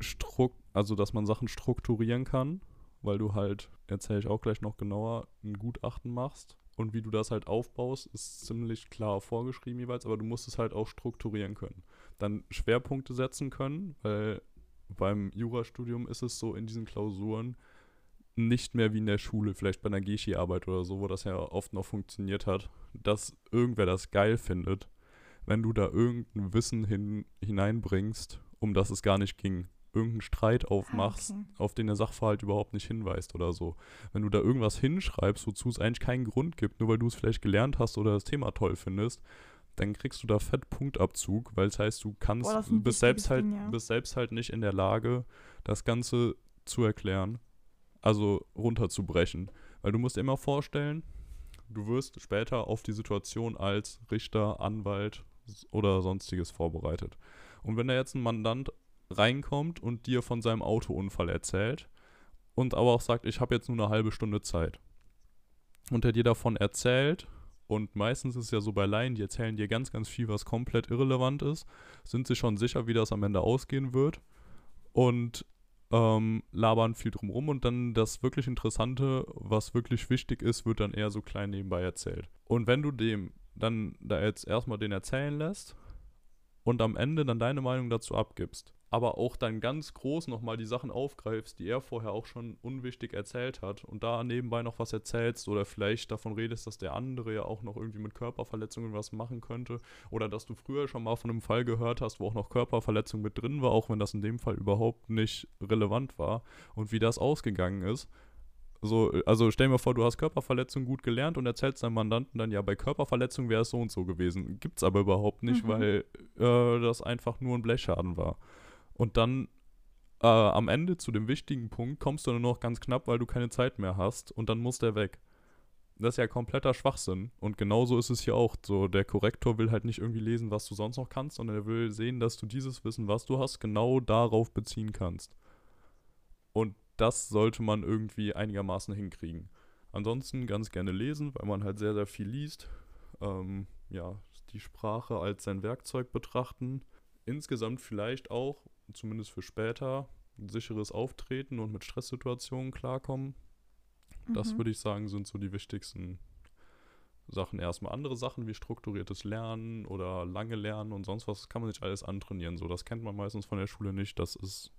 Struck, also dass man Sachen strukturieren kann, weil du halt, erzähle ich auch gleich noch genauer, ein Gutachten machst. Und wie du das halt aufbaust, ist ziemlich klar vorgeschrieben jeweils, aber du musst es halt auch strukturieren können. Dann Schwerpunkte setzen können, weil beim Jurastudium ist es so in diesen Klausuren nicht mehr wie in der Schule, vielleicht bei einer Geschi-Arbeit oder so, wo das ja oft noch funktioniert hat, dass irgendwer das geil findet, wenn du da irgendein Wissen hin, hineinbringst, um das es gar nicht ging. Irgendeinen Streit aufmachst, okay. auf den der Sachverhalt überhaupt nicht hinweist oder so. Wenn du da irgendwas hinschreibst, wozu es eigentlich keinen Grund gibt, nur weil du es vielleicht gelernt hast oder das Thema toll findest, dann kriegst du da fett Punktabzug, weil es heißt, du kannst, Boah, das bist selbst halt, Ding, ja. bist selbst halt nicht in der Lage, das Ganze zu erklären, also runterzubrechen. Weil du musst dir immer vorstellen, du wirst später auf die Situation als Richter, Anwalt oder sonstiges vorbereitet. Und wenn da jetzt ein Mandant reinkommt und dir von seinem Autounfall erzählt und aber auch sagt, ich habe jetzt nur eine halbe Stunde Zeit und er dir davon erzählt und meistens ist es ja so bei Laien, die erzählen dir ganz, ganz viel, was komplett irrelevant ist, sind sich schon sicher, wie das am Ende ausgehen wird und ähm, labern viel drumrum und dann das wirklich Interessante, was wirklich wichtig ist, wird dann eher so klein nebenbei erzählt. Und wenn du dem dann da jetzt erstmal den erzählen lässt und am Ende dann deine Meinung dazu abgibst, aber auch dann ganz groß nochmal die Sachen aufgreifst, die er vorher auch schon unwichtig erzählt hat und da nebenbei noch was erzählst oder vielleicht davon redest, dass der andere ja auch noch irgendwie mit Körperverletzungen was machen könnte oder dass du früher schon mal von einem Fall gehört hast, wo auch noch Körperverletzung mit drin war, auch wenn das in dem Fall überhaupt nicht relevant war und wie das ausgegangen ist. So, also stell mal vor, du hast Körperverletzung gut gelernt und erzählst deinem Mandanten dann, ja, bei Körperverletzung wäre es so und so gewesen. Gibt's aber überhaupt nicht, Mhm. weil äh, das einfach nur ein Blechschaden war. Und dann äh, am Ende zu dem wichtigen Punkt kommst du nur noch ganz knapp, weil du keine Zeit mehr hast und dann muss der weg. Das ist ja kompletter Schwachsinn. Und genauso ist es hier auch. So, der Korrektor will halt nicht irgendwie lesen, was du sonst noch kannst, sondern er will sehen, dass du dieses Wissen, was du hast, genau darauf beziehen kannst. Und das sollte man irgendwie einigermaßen hinkriegen. Ansonsten ganz gerne lesen, weil man halt sehr, sehr viel liest. Ähm, ja, die Sprache als sein Werkzeug betrachten. Insgesamt vielleicht auch, zumindest für später, ein sicheres Auftreten und mit Stresssituationen klarkommen. Das Mhm. würde ich sagen, sind so die wichtigsten Sachen erstmal. Andere Sachen wie strukturiertes Lernen oder lange Lernen und sonst was kann man sich alles antrainieren. So, das kennt man meistens von der Schule nicht. Das ist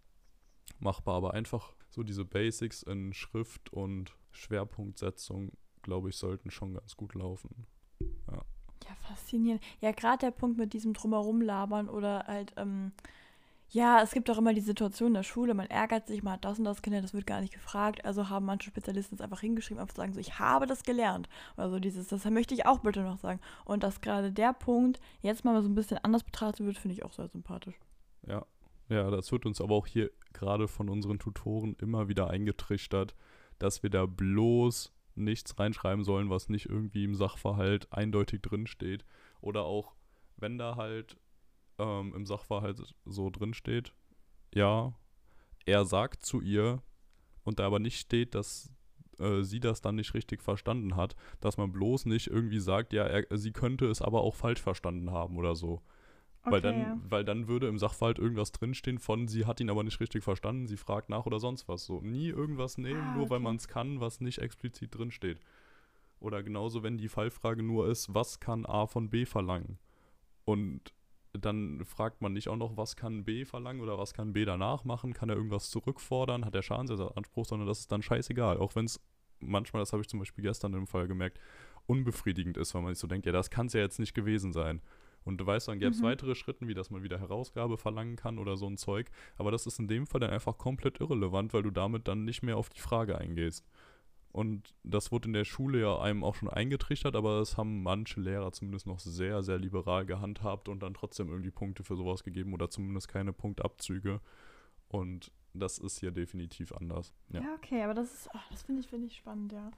machbar, aber einfach so diese Basics in Schrift und Schwerpunktsetzung, glaube ich, sollten schon ganz gut laufen. Ja, faszinierend. Ja, gerade der Punkt mit diesem Drumherum labern oder halt, ähm, ja, es gibt auch immer die Situation in der Schule, man ärgert sich, man hat das und das gelernt, das wird gar nicht gefragt. Also haben manche Spezialisten es einfach hingeschrieben, einfach zu sagen, so, ich habe das gelernt. Also dieses, das möchte ich auch bitte noch sagen. Und dass gerade der Punkt jetzt mal so ein bisschen anders betrachtet wird, finde ich auch sehr sympathisch. Ja. Ja, das wird uns aber auch hier gerade von unseren Tutoren immer wieder eingetrichtert, dass wir da bloß nichts reinschreiben sollen, was nicht irgendwie im Sachverhalt eindeutig drinsteht. Oder auch, wenn da halt ähm, im Sachverhalt so drinsteht, ja, er sagt zu ihr und da aber nicht steht, dass äh, sie das dann nicht richtig verstanden hat, dass man bloß nicht irgendwie sagt, ja, er, sie könnte es aber auch falsch verstanden haben oder so. weil, Okay, dann, ja. weil dann würde im Sachverhalt irgendwas drinstehen von, sie hat ihn aber nicht richtig verstanden, sie fragt nach oder sonst was. So nie irgendwas nehmen, Ah, nur weil okay. man es kann, was nicht explizit drinsteht. Oder genauso, wenn die Fallfrage nur ist, was kann A von B verlangen? Und dann fragt man nicht auch noch, was kann B verlangen oder was kann B danach machen? Kann er irgendwas zurückfordern? Hat er Schadensersatzanspruch? Sondern das ist dann scheißegal. Auch wenn es manchmal, das habe ich zum Beispiel gestern im Fall gemerkt, unbefriedigend ist, weil man sich so denkt, ja, das kann es ja jetzt nicht gewesen sein. Und du weißt, dann gäbe es Mhm. weitere Schritte, wie dass man wieder Herausgabe verlangen kann oder so ein Zeug. Aber das ist in dem Fall dann einfach komplett irrelevant, weil du damit dann nicht mehr auf die Frage eingehst. Und das wurde in der Schule ja einem auch schon eingetrichtert, aber das haben manche Lehrer zumindest noch sehr, sehr liberal gehandhabt und dann trotzdem irgendwie Punkte für sowas gegeben oder zumindest keine Punktabzüge. Und das ist hier definitiv anders. Ja, Ja. okay, aber das ist, oh, das finde ich, finde ich spannend, ja.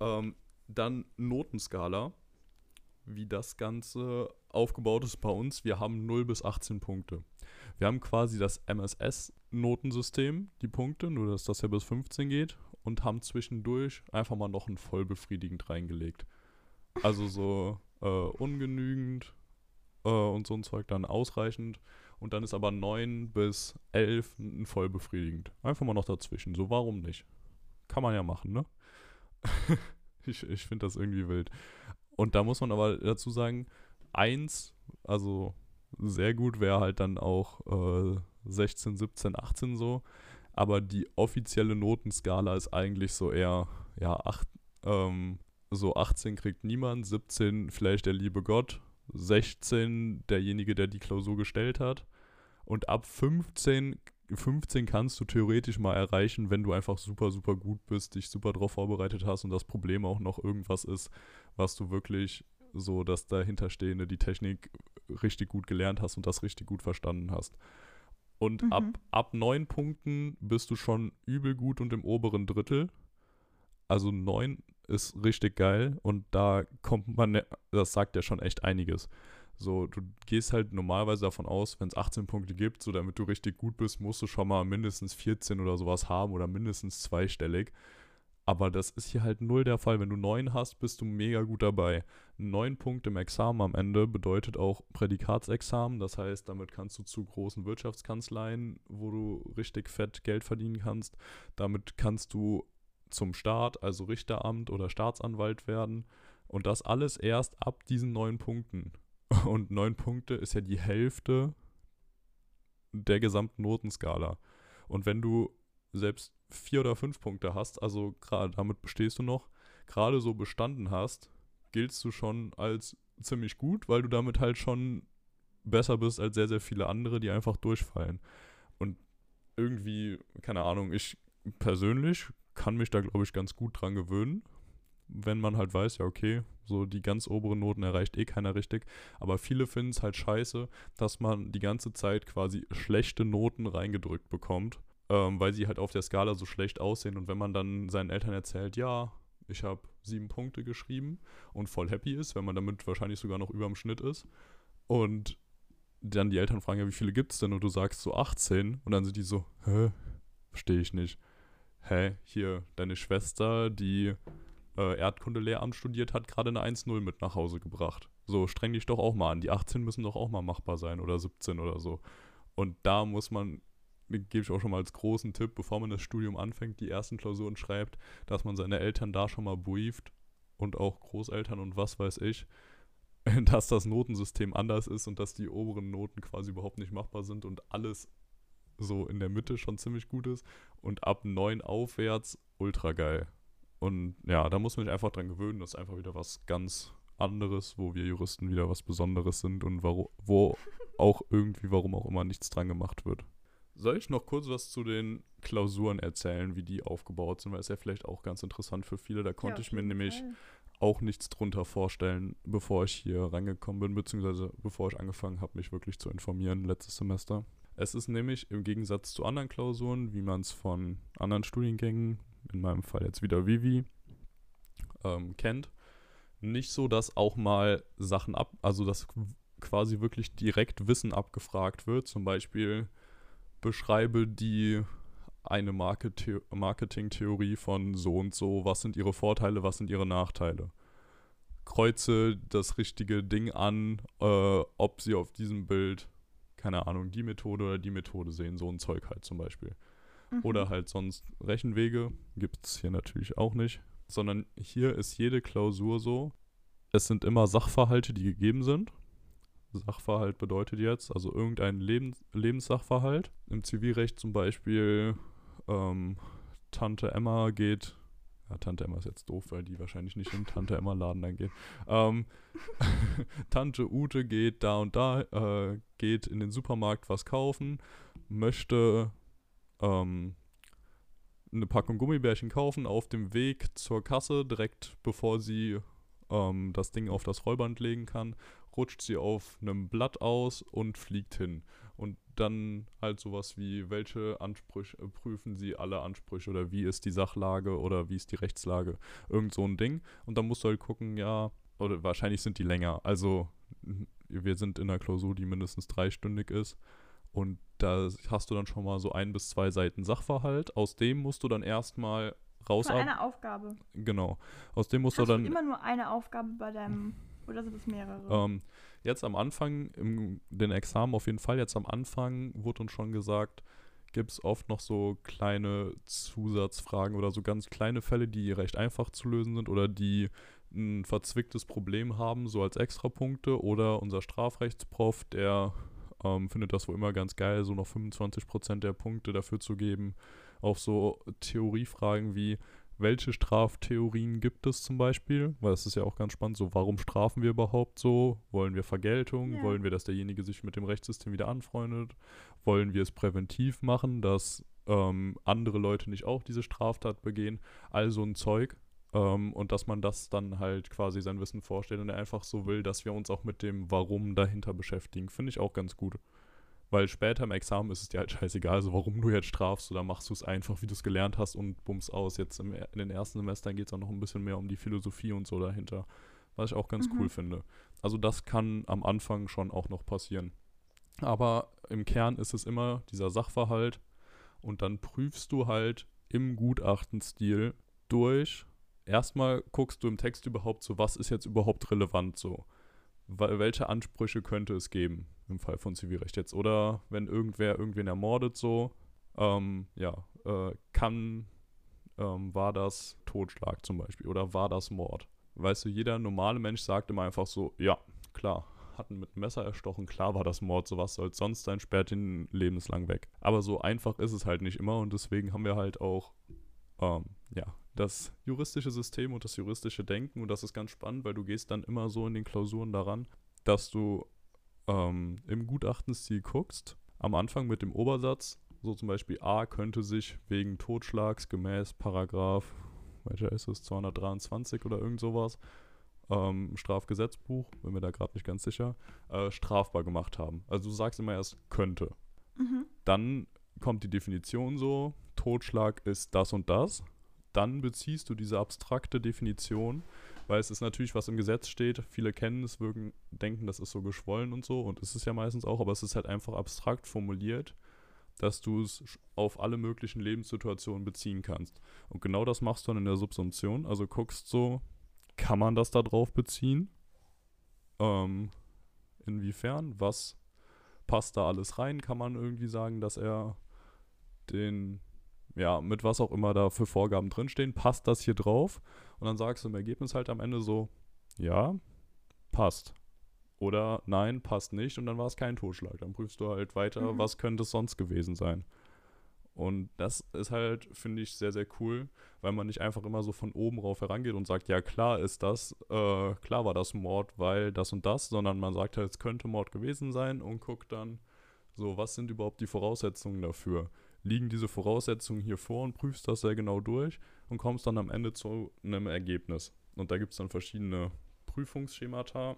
Ähm, dann Notenskala, wie das Ganze aufgebaut ist bei uns. Wir haben 0 bis 18 Punkte. Wir haben quasi das MSS-Notensystem, die Punkte, nur dass das ja bis 15 geht, und haben zwischendurch einfach mal noch ein voll befriedigend reingelegt. Also so äh, ungenügend äh, und so ein Zeug dann ausreichend. Und dann ist aber 9 bis 11 ein voll befriedigend. Einfach mal noch dazwischen. So, warum nicht? Kann man ja machen, ne? ich ich finde das irgendwie wild. Und da muss man aber dazu sagen, 1, also sehr gut wäre halt dann auch äh, 16, 17, 18 so. Aber die offizielle Notenskala ist eigentlich so eher, ja, 8, ähm, so 18 kriegt niemand, 17 vielleicht der liebe Gott, 16 derjenige, der die Klausur gestellt hat. Und ab 15, 15 kannst du theoretisch mal erreichen, wenn du einfach super, super gut bist, dich super drauf vorbereitet hast und das Problem auch noch irgendwas ist, was du wirklich so das dahinterstehende, die Technik richtig gut gelernt hast und das richtig gut verstanden hast. Und Mhm. ab, ab neun Punkten bist du schon übel gut und im oberen Drittel. Also neun ist richtig geil und da kommt man, das sagt ja schon echt einiges. So, du gehst halt normalerweise davon aus, wenn es 18 Punkte gibt, so damit du richtig gut bist, musst du schon mal mindestens 14 oder sowas haben oder mindestens zweistellig. Aber das ist hier halt null der Fall. Wenn du neun hast, bist du mega gut dabei. Neun Punkte im Examen am Ende bedeutet auch Prädikatsexamen. Das heißt, damit kannst du zu großen Wirtschaftskanzleien, wo du richtig fett Geld verdienen kannst. Damit kannst du zum Staat, also Richteramt oder Staatsanwalt werden. Und das alles erst ab diesen neun Punkten. Und neun Punkte ist ja die Hälfte der gesamten Notenskala. Und wenn du selbst vier oder fünf Punkte hast, also gerade damit bestehst du noch, gerade so bestanden hast, giltst du schon als ziemlich gut, weil du damit halt schon besser bist als sehr, sehr viele andere, die einfach durchfallen. Und irgendwie, keine Ahnung, ich persönlich kann mich da, glaube ich, ganz gut dran gewöhnen, wenn man halt weiß, ja, okay, so die ganz oberen Noten erreicht eh keiner richtig. Aber viele finden es halt scheiße, dass man die ganze Zeit quasi schlechte Noten reingedrückt bekommt, ähm, weil sie halt auf der Skala so schlecht aussehen. Und wenn man dann seinen Eltern erzählt, ja, ich habe sieben Punkte geschrieben und voll happy ist, wenn man damit wahrscheinlich sogar noch über dem Schnitt ist. Und dann die Eltern fragen ja, wie viele gibt es denn? Und du sagst so 18. Und dann sind die so, hä? Verstehe ich nicht. Hä? Hier, deine Schwester, die äh, Erdkundelehramt studiert hat, gerade eine 1-0 mit nach Hause gebracht. So, streng dich doch auch mal an. Die 18 müssen doch auch mal machbar sein oder 17 oder so. Und da muss man, gebe ich auch schon mal als großen Tipp, bevor man das Studium anfängt, die ersten Klausuren schreibt, dass man seine Eltern da schon mal brieft und auch Großeltern und was weiß ich, dass das Notensystem anders ist und dass die oberen Noten quasi überhaupt nicht machbar sind und alles so in der Mitte schon ziemlich gut ist und ab 9 aufwärts ultra geil. Und ja, da muss man sich einfach dran gewöhnen, das ist einfach wieder was ganz anderes, wo wir Juristen wieder was Besonderes sind und wo auch irgendwie, warum auch immer, nichts dran gemacht wird. Soll ich noch kurz was zu den Klausuren erzählen, wie die aufgebaut sind, weil es ja vielleicht auch ganz interessant für viele. Da konnte ich mir nämlich auch nichts drunter vorstellen, bevor ich hier rangekommen bin, beziehungsweise bevor ich angefangen habe, mich wirklich zu informieren letztes Semester. Es ist nämlich im Gegensatz zu anderen Klausuren, wie man es von anderen Studiengängen, in meinem Fall jetzt wieder Vivi, ähm, kennt, nicht so, dass auch mal Sachen ab, also dass quasi wirklich direkt Wissen abgefragt wird. Zum Beispiel beschreibe die eine Market Marketingtheorie von so und so, was sind ihre Vorteile, was sind ihre Nachteile. kreuze das richtige Ding an, äh, ob sie auf diesem Bild, keine Ahnung, die Methode oder die Methode sehen. So ein Zeug halt zum Beispiel. Mhm. Oder halt sonst Rechenwege gibt es hier natürlich auch nicht. Sondern hier ist jede Klausur so, es sind immer Sachverhalte, die gegeben sind. Sachverhalt bedeutet jetzt, also irgendein Lebens Lebenssachverhalt. Im Zivilrecht zum Beispiel, ähm, Tante Emma geht, ja, Tante Emma ist jetzt doof, weil die wahrscheinlich nicht im Tante Emma Laden dann geht. Ähm, Tante Ute geht da und da, äh, geht in den Supermarkt was kaufen, möchte ähm, eine Packung Gummibärchen kaufen auf dem Weg zur Kasse, direkt bevor sie ähm, das Ding auf das Rollband legen kann, rutscht sie auf einem Blatt aus und fliegt hin. Und dann halt sowas wie, welche Ansprüche äh, prüfen sie alle Ansprüche oder wie ist die Sachlage oder wie ist die Rechtslage. Irgend so ein Ding. Und dann musst du halt gucken, ja, oder wahrscheinlich sind die länger. Also wir sind in einer Klausur, die mindestens dreistündig ist. Und da hast du dann schon mal so ein bis zwei Seiten Sachverhalt. Aus dem musst du dann erstmal Für rausarbeiten. eine Aufgabe. Genau. Aus dem musst Hast du du dann. immer nur eine Aufgabe bei deinem, oder sind es mehrere? Ähm, jetzt am Anfang, im den Examen auf jeden Fall, jetzt am Anfang wurde uns schon gesagt, gibt es oft noch so kleine Zusatzfragen oder so ganz kleine Fälle, die recht einfach zu lösen sind oder die ein verzwicktes Problem haben, so als Extrapunkte. Oder unser Strafrechtsprof, der ähm, findet das wohl immer ganz geil, so noch 25% der Punkte dafür zu geben, auf so Theoriefragen wie, welche Straftheorien gibt es zum Beispiel? Weil das ist ja auch ganz spannend. So, warum strafen wir überhaupt so? Wollen wir Vergeltung? Ja. Wollen wir, dass derjenige sich mit dem Rechtssystem wieder anfreundet? Wollen wir es präventiv machen, dass ähm, andere Leute nicht auch diese Straftat begehen? All so ein Zeug. Ähm, und dass man das dann halt quasi sein Wissen vorstellt und er einfach so will, dass wir uns auch mit dem Warum dahinter beschäftigen. Finde ich auch ganz gut. Weil später im Examen ist es dir halt scheißegal, also warum du jetzt strafst oder machst du es einfach, wie du es gelernt hast und bums aus. Jetzt im, in den ersten Semestern geht es auch noch ein bisschen mehr um die Philosophie und so dahinter. Was ich auch ganz Mhm. cool finde. Also das kann am Anfang schon auch noch passieren. Aber im Kern ist es immer dieser Sachverhalt und dann prüfst du halt im Gutachtenstil durch. Erstmal guckst du im Text überhaupt so, was ist jetzt überhaupt relevant so. Wel- Welche Ansprüche könnte es geben im Fall von Zivilrecht jetzt? Oder wenn irgendwer irgendwen ermordet so, ähm, ja, äh, kann, ähm, war das Totschlag zum Beispiel oder war das Mord? Weißt du, jeder normale Mensch sagt immer einfach so, ja, klar, hatten mit Messer erstochen, klar war das Mord, so was soll sonst sein, sperrt ihn lebenslang weg. Aber so einfach ist es halt nicht immer und deswegen haben wir halt auch, ähm, ja, das juristische System und das juristische Denken und das ist ganz spannend, weil du gehst dann immer so in den Klausuren daran, dass du ähm, im Gutachtenstil guckst, am Anfang mit dem Obersatz, so zum Beispiel A könnte sich wegen Totschlags gemäß Paragraph, welcher ist es, 223 oder irgend sowas, ähm, Strafgesetzbuch, bin mir da gerade nicht ganz sicher, äh, strafbar gemacht haben. Also du sagst immer erst könnte. Mhm. Dann kommt die Definition so, Totschlag ist das und das. Dann beziehst du diese abstrakte Definition, weil es ist natürlich, was im Gesetz steht. Viele kennen es, wirken, denken, das ist so geschwollen und so. Und es ist ja meistens auch, aber es ist halt einfach abstrakt formuliert, dass du es auf alle möglichen Lebenssituationen beziehen kannst. Und genau das machst du dann in der Subsumption. Also guckst so, kann man das da drauf beziehen? Ähm, inwiefern? Was passt da alles rein? Kann man irgendwie sagen, dass er den, ja, mit was auch immer da für Vorgaben drinstehen, passt das hier drauf? Und dann sagst du im Ergebnis halt am Ende so, ja, passt. Oder nein, passt nicht und dann war es kein Totschlag. Dann prüfst du halt weiter, Mhm. was könnte es sonst gewesen sein. Und das ist halt, finde ich, sehr, sehr cool, weil man nicht einfach immer so von oben rauf herangeht und sagt, ja klar ist das, äh, klar war das Mord, weil das und das, sondern man sagt halt, es könnte Mord gewesen sein und guckt dann, so, was sind überhaupt die Voraussetzungen dafür? Liegen diese Voraussetzungen hier vor und prüfst das sehr genau durch und kommst dann am Ende zu einem Ergebnis. Und da gibt es dann verschiedene Prüfungsschemata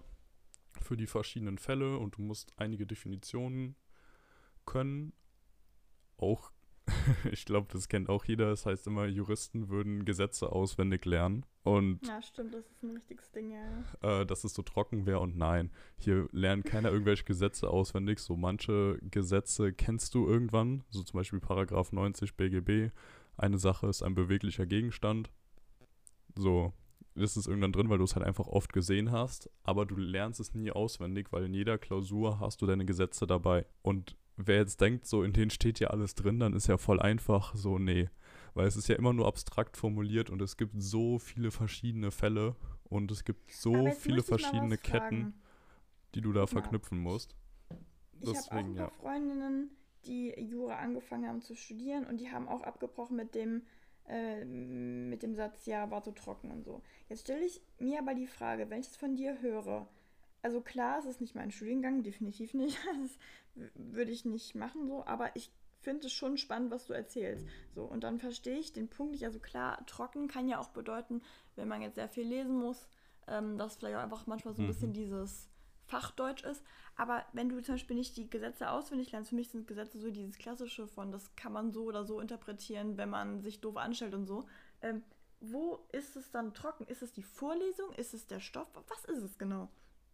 für die verschiedenen Fälle und du musst einige Definitionen können. Auch, ich glaube, das kennt auch jeder. Das heißt immer, Juristen würden Gesetze auswendig lernen. Und Ja, stimmt, das ist ein richtiges Ding, ja. äh, dass es so trocken wäre und nein. Hier lernt keiner irgendwelche Gesetze auswendig. So manche Gesetze kennst du irgendwann, so zum Beispiel Paragraph 90 BGB. Eine Sache ist ein beweglicher Gegenstand. So ist es irgendwann drin, weil du es halt einfach oft gesehen hast, aber du lernst es nie auswendig, weil in jeder Klausur hast du deine Gesetze dabei. Und wer jetzt denkt, so in denen steht ja alles drin, dann ist ja voll einfach so, nee. Weil es ist ja immer nur abstrakt formuliert und es gibt so viele verschiedene Fälle und es gibt so viele verschiedene Ketten, die du da verknüpfen musst. Ich habe auch ein paar ja. Freundinnen, die Jura angefangen haben zu studieren und die haben auch abgebrochen mit dem äh, mit dem Satz, ja, war so trocken und so. Jetzt stelle ich mir aber die Frage, wenn ich es von dir höre, also klar, es ist nicht mein Studiengang, definitiv nicht, das würde ich nicht machen so, aber ich finde es schon spannend, was du erzählst. So, und dann verstehe ich den Punkt nicht. Also klar, trocken kann ja auch bedeuten, wenn man jetzt sehr viel lesen muss, ähm, dass vielleicht auch einfach manchmal so ein mhm. bisschen dieses Fachdeutsch ist. Aber wenn du zum Beispiel nicht die Gesetze auswendig lernst, für mich sind Gesetze so dieses Klassische von, das kann man so oder so interpretieren, wenn man sich doof anstellt und so. Ähm, wo ist es dann trocken? Ist es die Vorlesung? Ist es der Stoff? Was ist es genau?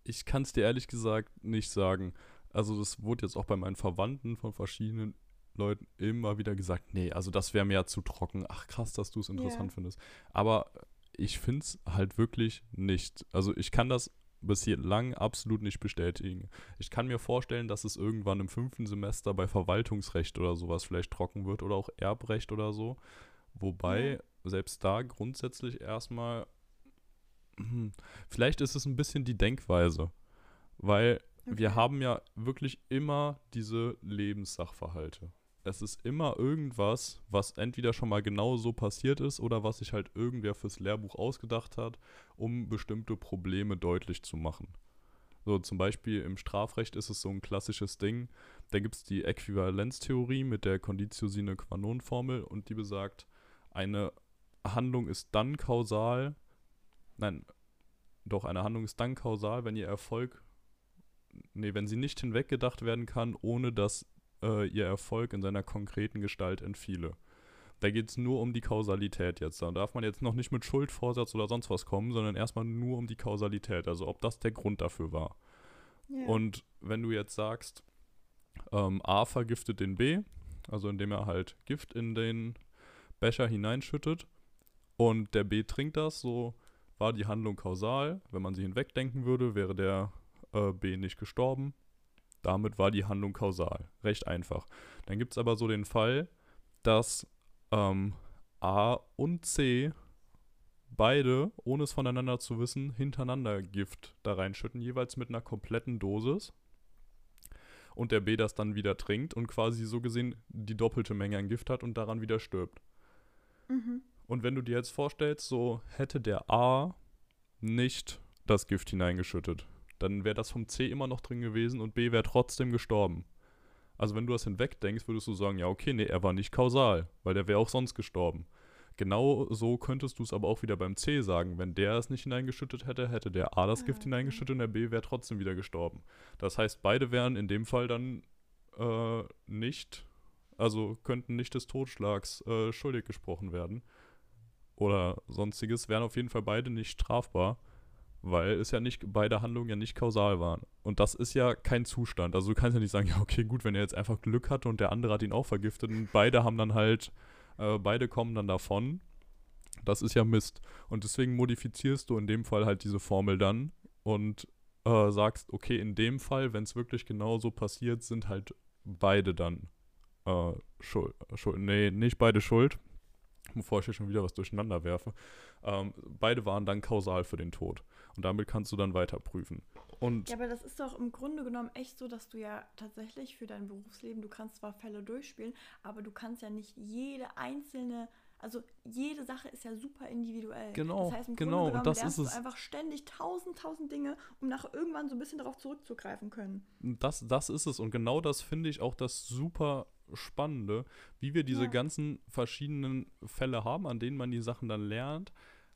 Ich kann es dir ehrlich gesagt nicht sagen. Also das wurde jetzt auch bei meinen Verwandten von verschiedenen Leuten immer wieder gesagt, nee, also das wäre mir ja zu trocken. Ach krass, dass du es interessant yeah. findest. Aber ich finde es halt wirklich nicht. Also ich kann das bislang absolut nicht bestätigen. Ich kann mir vorstellen, dass es irgendwann im fünften Semester bei Verwaltungsrecht oder sowas vielleicht trocken wird oder auch Erbrecht oder so. Wobei ja. selbst da grundsätzlich erstmal, vielleicht ist es ein bisschen die Denkweise, weil okay. wir haben ja wirklich immer diese Lebenssachverhalte es ist immer irgendwas, was entweder schon mal genau so passiert ist oder was sich halt irgendwer fürs Lehrbuch ausgedacht hat, um bestimmte Probleme deutlich zu machen. So zum Beispiel im Strafrecht ist es so ein klassisches Ding. Da gibt es die Äquivalenztheorie mit der Conditio sine qua non Formel und die besagt, eine Handlung ist dann kausal, nein, doch eine Handlung ist dann kausal, wenn ihr Erfolg, nee, wenn sie nicht hinweggedacht werden kann, ohne dass äh, ihr Erfolg in seiner konkreten Gestalt entfiele. Da geht es nur um die Kausalität jetzt. Da darf man jetzt noch nicht mit Schuldvorsatz oder sonst was kommen, sondern erstmal nur um die Kausalität, also ob das der Grund dafür war. Yeah. Und wenn du jetzt sagst, ähm, A vergiftet den B, also indem er halt Gift in den Becher hineinschüttet und der B trinkt das, so war die Handlung kausal. Wenn man sie hinwegdenken würde, wäre der äh, B nicht gestorben. Damit war die Handlung kausal. Recht einfach. Dann gibt es aber so den Fall, dass ähm, A und C beide, ohne es voneinander zu wissen, hintereinander Gift da reinschütten, jeweils mit einer kompletten Dosis. Und der B das dann wieder trinkt und quasi so gesehen die doppelte Menge an Gift hat und daran wieder stirbt. Mhm. Und wenn du dir jetzt vorstellst, so hätte der A nicht das Gift hineingeschüttet, dann wäre das vom C immer noch drin gewesen und B wäre trotzdem gestorben. Also wenn du das hinwegdenkst, würdest du sagen, ja, okay, nee, er war nicht kausal, weil der wäre auch sonst gestorben. Genau so könntest du es aber auch wieder beim C sagen. Wenn der es nicht hineingeschüttet hätte, hätte der A das Gift ah, hineingeschüttet und der B wäre trotzdem wieder gestorben. Das heißt, beide wären in dem Fall dann äh, nicht, also könnten nicht des Totschlags äh, schuldig gesprochen werden. Oder sonstiges, wären auf jeden Fall beide nicht strafbar weil es ja nicht, beide Handlungen ja nicht kausal waren. Und das ist ja kein Zustand. Also du kannst ja nicht sagen, ja, okay, gut, wenn er jetzt einfach Glück hatte und der andere hat ihn auch vergiftet und beide haben dann halt, äh, beide kommen dann davon. Das ist ja Mist. Und deswegen modifizierst du in dem Fall halt diese Formel dann und äh, sagst, okay, in dem Fall, wenn es wirklich genau so passiert, sind halt beide dann äh, schuld. schuld. Nee, nicht beide schuld, bevor ich hier schon wieder was durcheinander werfe. Ähm, beide waren dann kausal für den Tod. Und damit kannst du dann weiter prüfen. Und ja, aber das ist doch im Grunde genommen echt so, dass du ja tatsächlich für dein Berufsleben, du kannst zwar Fälle durchspielen, aber du kannst ja nicht jede einzelne also jede Sache ist ja super individuell. Genau, das heißt, im genau, Grunde das ist es. einfach ständig tausend, tausend Dinge, um nach irgendwann so ein bisschen darauf zurückzugreifen können. Das, das ist es. Und genau das finde ich auch das super Spannende, wie wir diese ja. ganzen verschiedenen Fälle haben, an denen man die Sachen dann lernt.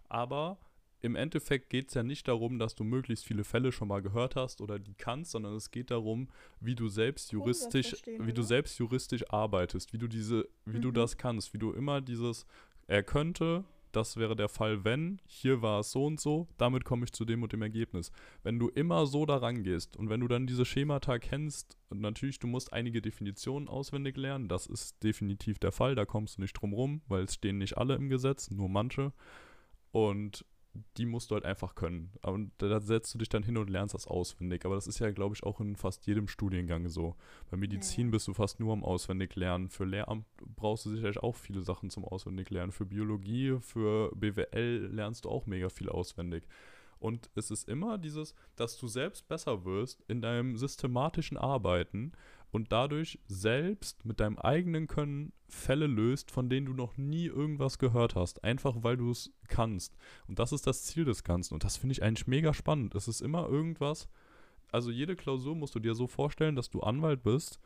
Aber im Endeffekt geht es ja nicht darum, dass du möglichst viele Fälle schon mal gehört hast oder die kannst, sondern es geht darum, wie du selbst juristisch, wie du selbst juristisch arbeitest, wie du diese, wie mhm. du das kannst, wie du immer dieses, er könnte, das wäre der Fall, wenn, hier war es so und so, damit komme ich zu dem und dem Ergebnis. Wenn du immer so daran gehst und wenn du dann diese Schemata kennst, natürlich, du musst einige Definitionen auswendig lernen, das ist definitiv der Fall, da kommst du nicht drum rum, weil es stehen nicht alle im Gesetz, nur manche. Und die musst du halt einfach können. Und da setzt du dich dann hin und lernst das auswendig. Aber das ist ja, glaube ich, auch in fast jedem Studiengang so. Bei Medizin ja. bist du fast nur am Auswendiglernen. Für Lehramt brauchst du sicherlich auch viele Sachen zum Auswendiglernen. Für Biologie, für BWL lernst du auch mega viel auswendig. Und es ist immer dieses, dass du selbst besser wirst in deinem systematischen Arbeiten und dadurch selbst mit deinem eigenen Können Fälle löst, von denen du noch nie irgendwas gehört hast, einfach weil du es kannst. Und das ist das Ziel des Ganzen und das finde ich eigentlich mega spannend. Es ist immer irgendwas, also jede Klausur musst du dir so vorstellen, dass du Anwalt bist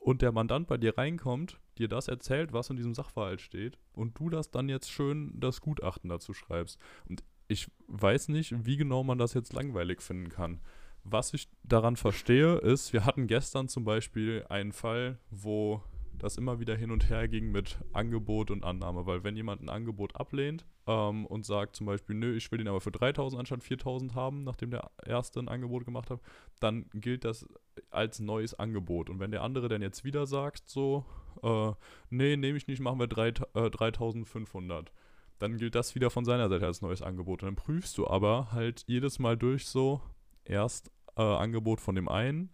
und der Mandant bei dir reinkommt, dir das erzählt, was in diesem Sachverhalt steht und du das dann jetzt schön das Gutachten dazu schreibst. Und ich weiß nicht, wie genau man das jetzt langweilig finden kann. Was ich daran verstehe, ist, wir hatten gestern zum Beispiel einen Fall, wo das immer wieder hin und her ging mit Angebot und Annahme, weil wenn jemand ein Angebot ablehnt ähm, und sagt zum Beispiel, nö, ich will den aber für 3000 anstatt 4000 haben, nachdem der erste ein Angebot gemacht hat, dann gilt das als neues Angebot. Und wenn der andere dann jetzt wieder sagt, so, äh, nee, nehme ich nicht, machen wir 3, äh, 3500, dann gilt das wieder von seiner Seite als neues Angebot. Und dann prüfst du aber halt jedes Mal durch so, erst äh, Angebot von dem einen,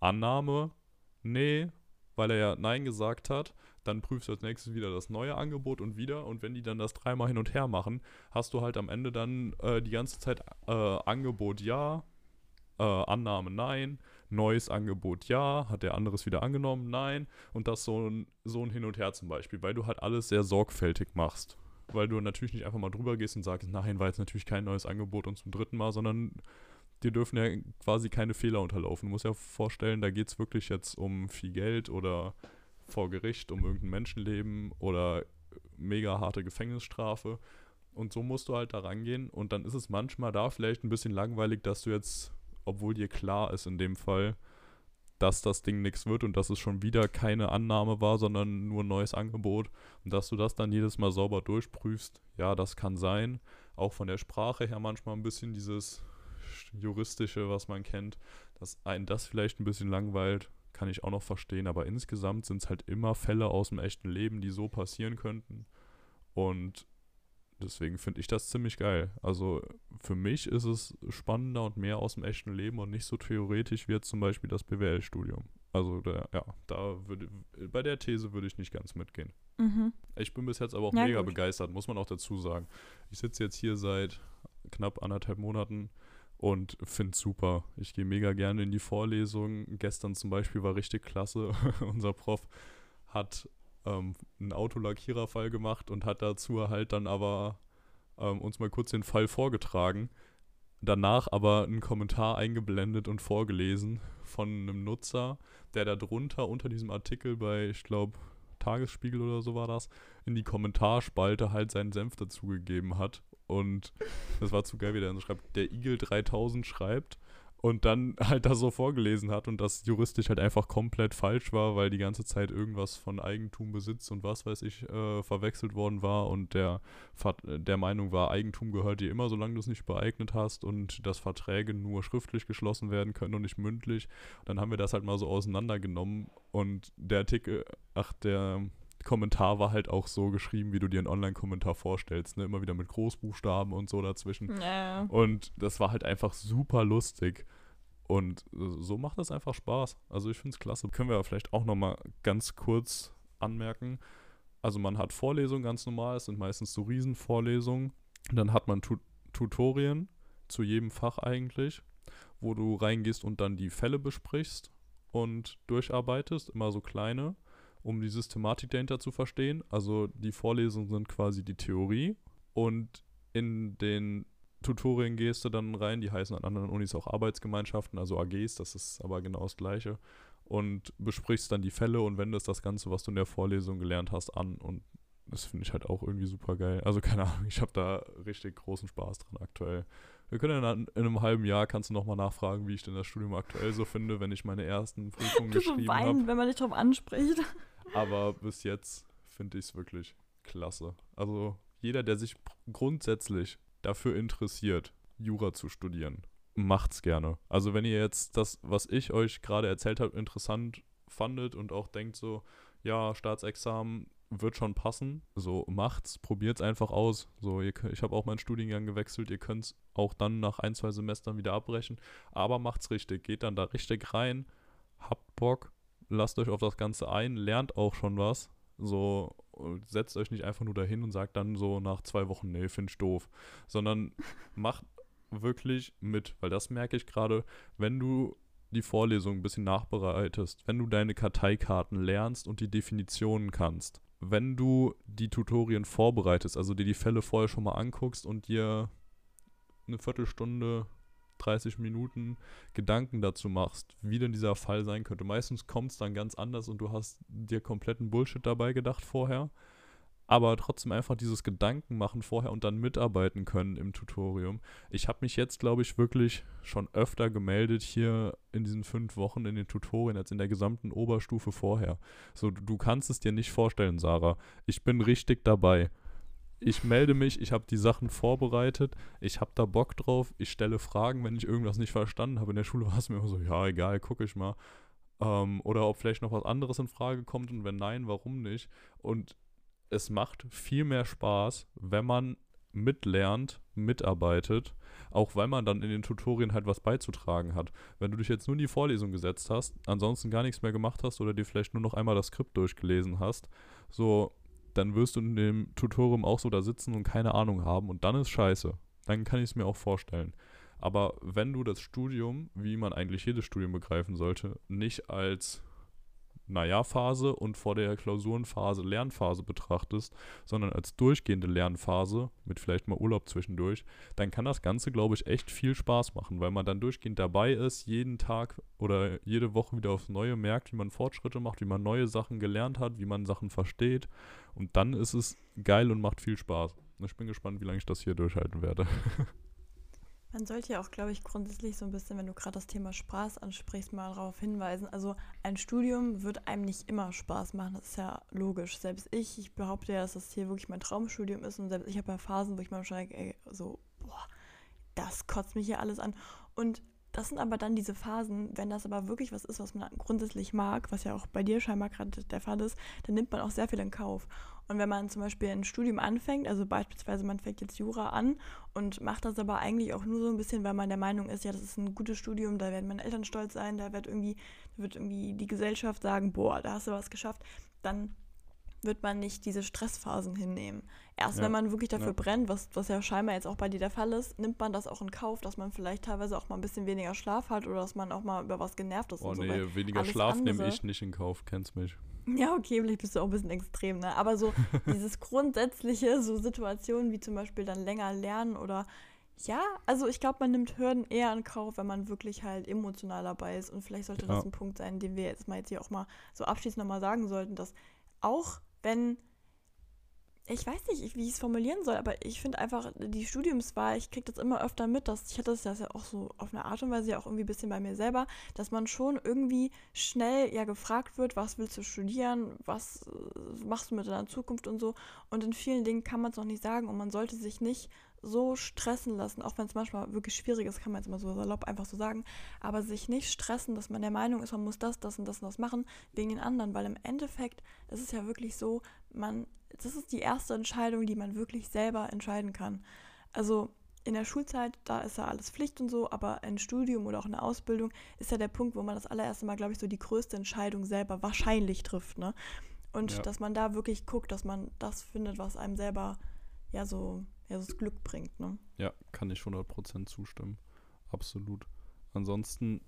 Annahme, nee, weil er ja Nein gesagt hat. Dann prüfst du als nächstes wieder das neue Angebot und wieder. Und wenn die dann das dreimal hin und her machen, hast du halt am Ende dann äh, die ganze Zeit äh, Angebot ja, äh, Annahme nein, neues Angebot ja, hat der anderes wieder angenommen, nein. Und das so ein, so ein Hin und Her zum Beispiel, weil du halt alles sehr sorgfältig machst. Weil du natürlich nicht einfach mal drüber gehst und sagst, nein, war jetzt natürlich kein neues Angebot und zum dritten Mal, sondern dir dürfen ja quasi keine Fehler unterlaufen. Du musst ja vorstellen, da geht es wirklich jetzt um viel Geld oder vor Gericht, um irgendein Menschenleben oder mega harte Gefängnisstrafe. Und so musst du halt da rangehen. Und dann ist es manchmal da vielleicht ein bisschen langweilig, dass du jetzt, obwohl dir klar ist in dem Fall, dass das Ding nichts wird und dass es schon wieder keine Annahme war, sondern nur ein neues Angebot. Und dass du das dann jedes Mal sauber durchprüfst, ja, das kann sein. Auch von der Sprache her manchmal ein bisschen dieses Juristische, was man kennt, dass einen das vielleicht ein bisschen langweilt, kann ich auch noch verstehen. Aber insgesamt sind es halt immer Fälle aus dem echten Leben, die so passieren könnten. Und deswegen finde ich das ziemlich geil. Also für mich ist es spannender und mehr aus dem echten Leben und nicht so theoretisch wie jetzt zum Beispiel das BWL-Studium. Also da, ja, da würde bei der These würde ich nicht ganz mitgehen. Mhm. Ich bin bis jetzt aber auch ja, mega gut. begeistert, muss man auch dazu sagen. Ich sitze jetzt hier seit knapp anderthalb Monaten und finde es super. Ich gehe mega gerne in die Vorlesung. Gestern zum Beispiel war richtig klasse. Unser Prof hat ähm, einen Autolackiererfall gemacht und hat dazu halt dann aber ähm, uns mal kurz den Fall vorgetragen. Danach aber einen Kommentar eingeblendet und vorgelesen von einem Nutzer, der da drunter unter diesem Artikel bei, ich glaube, Tagesspiegel oder so war das, in die Kommentarspalte halt seinen Senf dazugegeben hat und das war zu geil, wie der dann schreibt, der Igel 3000 schreibt und dann halt das so vorgelesen hat und das juristisch halt einfach komplett falsch war, weil die ganze Zeit irgendwas von Eigentum, Besitz und was weiß ich äh, verwechselt worden war und der der Meinung war, Eigentum gehört dir immer, solange du es nicht beeignet hast und dass Verträge nur schriftlich geschlossen werden können und nicht mündlich. Dann haben wir das halt mal so auseinandergenommen und der Artikel, ach, der Kommentar war halt auch so geschrieben, wie du dir einen Online-Kommentar vorstellst, ne? Immer wieder mit Großbuchstaben und so dazwischen. Ja. Und das war halt einfach super lustig. Und so macht das einfach Spaß. Also ich finde es klasse. Können wir vielleicht auch nochmal ganz kurz anmerken. Also man hat Vorlesungen ganz normal, es sind meistens so Riesenvorlesungen. Dann hat man tu Tutorien zu jedem Fach eigentlich, wo du reingehst und dann die Fälle besprichst und durcharbeitest, immer so kleine um die Systematik dahinter zu verstehen. Also die Vorlesungen sind quasi die Theorie und in den Tutorien gehst du dann rein, die heißen an anderen Unis auch Arbeitsgemeinschaften, also AGs, das ist aber genau das gleiche. Und besprichst dann die Fälle und wendest das Ganze, was du in der Vorlesung gelernt hast, an. Und das finde ich halt auch irgendwie super geil. Also keine Ahnung, ich habe da richtig großen Spaß dran aktuell. Wir können in, in einem halben Jahr kannst du nochmal nachfragen, wie ich denn das Studium aktuell so finde, wenn ich meine ersten Prüfungen geschrieben habe. Du so weinen, wenn man dich drauf anspricht. Aber bis jetzt finde ich es wirklich klasse. Also jeder, der sich grundsätzlich dafür interessiert, Jura zu studieren, macht's gerne. Also wenn ihr jetzt das, was ich euch gerade erzählt habe, interessant fandet und auch denkt so, ja, Staatsexamen wird schon passen. So, macht's, probiert's einfach aus. So, ihr, ich habe auch meinen Studiengang gewechselt. Ihr könnt's auch dann nach ein, zwei Semestern wieder abbrechen. Aber macht's richtig. Geht dann da richtig rein. Habt Bock. Lasst euch auf das Ganze ein. Lernt auch schon was. So, setzt euch nicht einfach nur dahin und sagt dann so nach zwei Wochen, nee, find ich doof. Sondern macht wirklich mit. Weil das merke ich gerade, wenn du die Vorlesung ein bisschen nachbereitest, wenn du deine Karteikarten lernst und die Definitionen kannst, wenn du die Tutorien vorbereitest, also dir die Fälle vorher schon mal anguckst und dir eine Viertelstunde, 30 Minuten Gedanken dazu machst, wie denn dieser Fall sein könnte. Meistens kommt es dann ganz anders und du hast dir kompletten Bullshit dabei gedacht vorher aber trotzdem einfach dieses Gedanken machen vorher und dann mitarbeiten können im Tutorium. Ich habe mich jetzt, glaube ich, wirklich schon öfter gemeldet hier in diesen fünf Wochen in den Tutorien als in der gesamten Oberstufe vorher. So, du kannst es dir nicht vorstellen, Sarah. Ich bin richtig dabei. Ich melde mich, ich habe die Sachen vorbereitet, ich habe da Bock drauf, ich stelle Fragen, wenn ich irgendwas nicht verstanden habe. In der Schule war es mir immer so, ja, egal, gucke ich mal. Ähm, oder ob vielleicht noch was anderes in Frage kommt und wenn nein, warum nicht. Und es macht viel mehr Spaß, wenn man mitlernt, mitarbeitet, auch weil man dann in den Tutorien halt was beizutragen hat. Wenn du dich jetzt nur in die Vorlesung gesetzt hast, ansonsten gar nichts mehr gemacht hast oder dir vielleicht nur noch einmal das Skript durchgelesen hast, so, dann wirst du in dem Tutorium auch so da sitzen und keine Ahnung haben und dann ist scheiße. Dann kann ich es mir auch vorstellen. Aber wenn du das Studium, wie man eigentlich jedes Studium begreifen sollte, nicht als Naja-Phase und vor der Klausurenphase Lernphase betrachtest, sondern als durchgehende Lernphase mit vielleicht mal Urlaub zwischendurch, dann kann das Ganze, glaube ich, echt viel Spaß machen, weil man dann durchgehend dabei ist, jeden Tag oder jede Woche wieder aufs Neue merkt, wie man Fortschritte macht, wie man neue Sachen gelernt hat, wie man Sachen versteht. Und dann ist es geil und macht viel Spaß. Ich bin gespannt, wie lange ich das hier durchhalten werde. Man sollte ja auch, glaube ich, grundsätzlich so ein bisschen, wenn du gerade das Thema Spaß ansprichst, mal darauf hinweisen. Also ein Studium wird einem nicht immer Spaß machen, das ist ja logisch. Selbst ich, ich behaupte ja, dass das hier wirklich mein Traumstudium ist und selbst ich habe ja Phasen, wo ich mal denke, ey, so, boah, das kotzt mich hier alles an. Und das sind aber dann diese Phasen, wenn das aber wirklich was ist, was man grundsätzlich mag, was ja auch bei dir scheinbar gerade der Fall ist, dann nimmt man auch sehr viel in Kauf. Und wenn man zum Beispiel ein Studium anfängt, also beispielsweise man fängt jetzt Jura an und macht das aber eigentlich auch nur so ein bisschen, weil man der Meinung ist, ja, das ist ein gutes Studium, da werden meine Eltern stolz sein, da wird irgendwie, da wird irgendwie die Gesellschaft sagen, boah, da hast du was geschafft, dann wird man nicht diese Stressphasen hinnehmen. Erst ja. wenn man wirklich dafür ja. brennt, was, was ja scheinbar jetzt auch bei dir der Fall ist, nimmt man das auch in Kauf, dass man vielleicht teilweise auch mal ein bisschen weniger Schlaf hat oder dass man auch mal über was genervt ist. Oh nee, so, weniger Schlaf nehme ich nicht in Kauf, kennst mich. Ja, okay, vielleicht bist du auch ein bisschen extrem, ne? Aber so dieses grundsätzliche, so Situationen wie zum Beispiel dann länger lernen oder ja, also ich glaube, man nimmt Hürden eher in Kauf, wenn man wirklich halt emotional dabei ist. Und vielleicht sollte ja. das ein Punkt sein, den wir jetzt mal jetzt hier auch mal so abschließend nochmal sagen sollten, dass auch wenn, ich weiß nicht, wie ich es formulieren soll, aber ich finde einfach, die Studiumswahl, ich kriege das immer öfter mit, dass ich hatte das ja auch so auf eine Art und Weise ja auch irgendwie ein bisschen bei mir selber, dass man schon irgendwie schnell ja gefragt wird, was willst du studieren, was äh, machst du mit deiner Zukunft und so. Und in vielen Dingen kann man es noch nicht sagen und man sollte sich nicht so stressen lassen, auch wenn es manchmal wirklich schwierig ist, kann man jetzt mal so salopp einfach so sagen, aber sich nicht stressen, dass man der Meinung ist, man muss das, das und das und das machen, wegen den anderen, weil im Endeffekt ist es ja wirklich so, man, das ist die erste Entscheidung, die man wirklich selber entscheiden kann. Also in der Schulzeit, da ist ja alles Pflicht und so, aber ein Studium oder auch eine Ausbildung ist ja der Punkt, wo man das allererste Mal, glaube ich, so die größte Entscheidung selber wahrscheinlich trifft, ne? Und ja. dass man da wirklich guckt, dass man das findet, was einem selber ja so ja, das Glück bringt. Ne? Ja, kann ich 100% zustimmen. Absolut. Ansonsten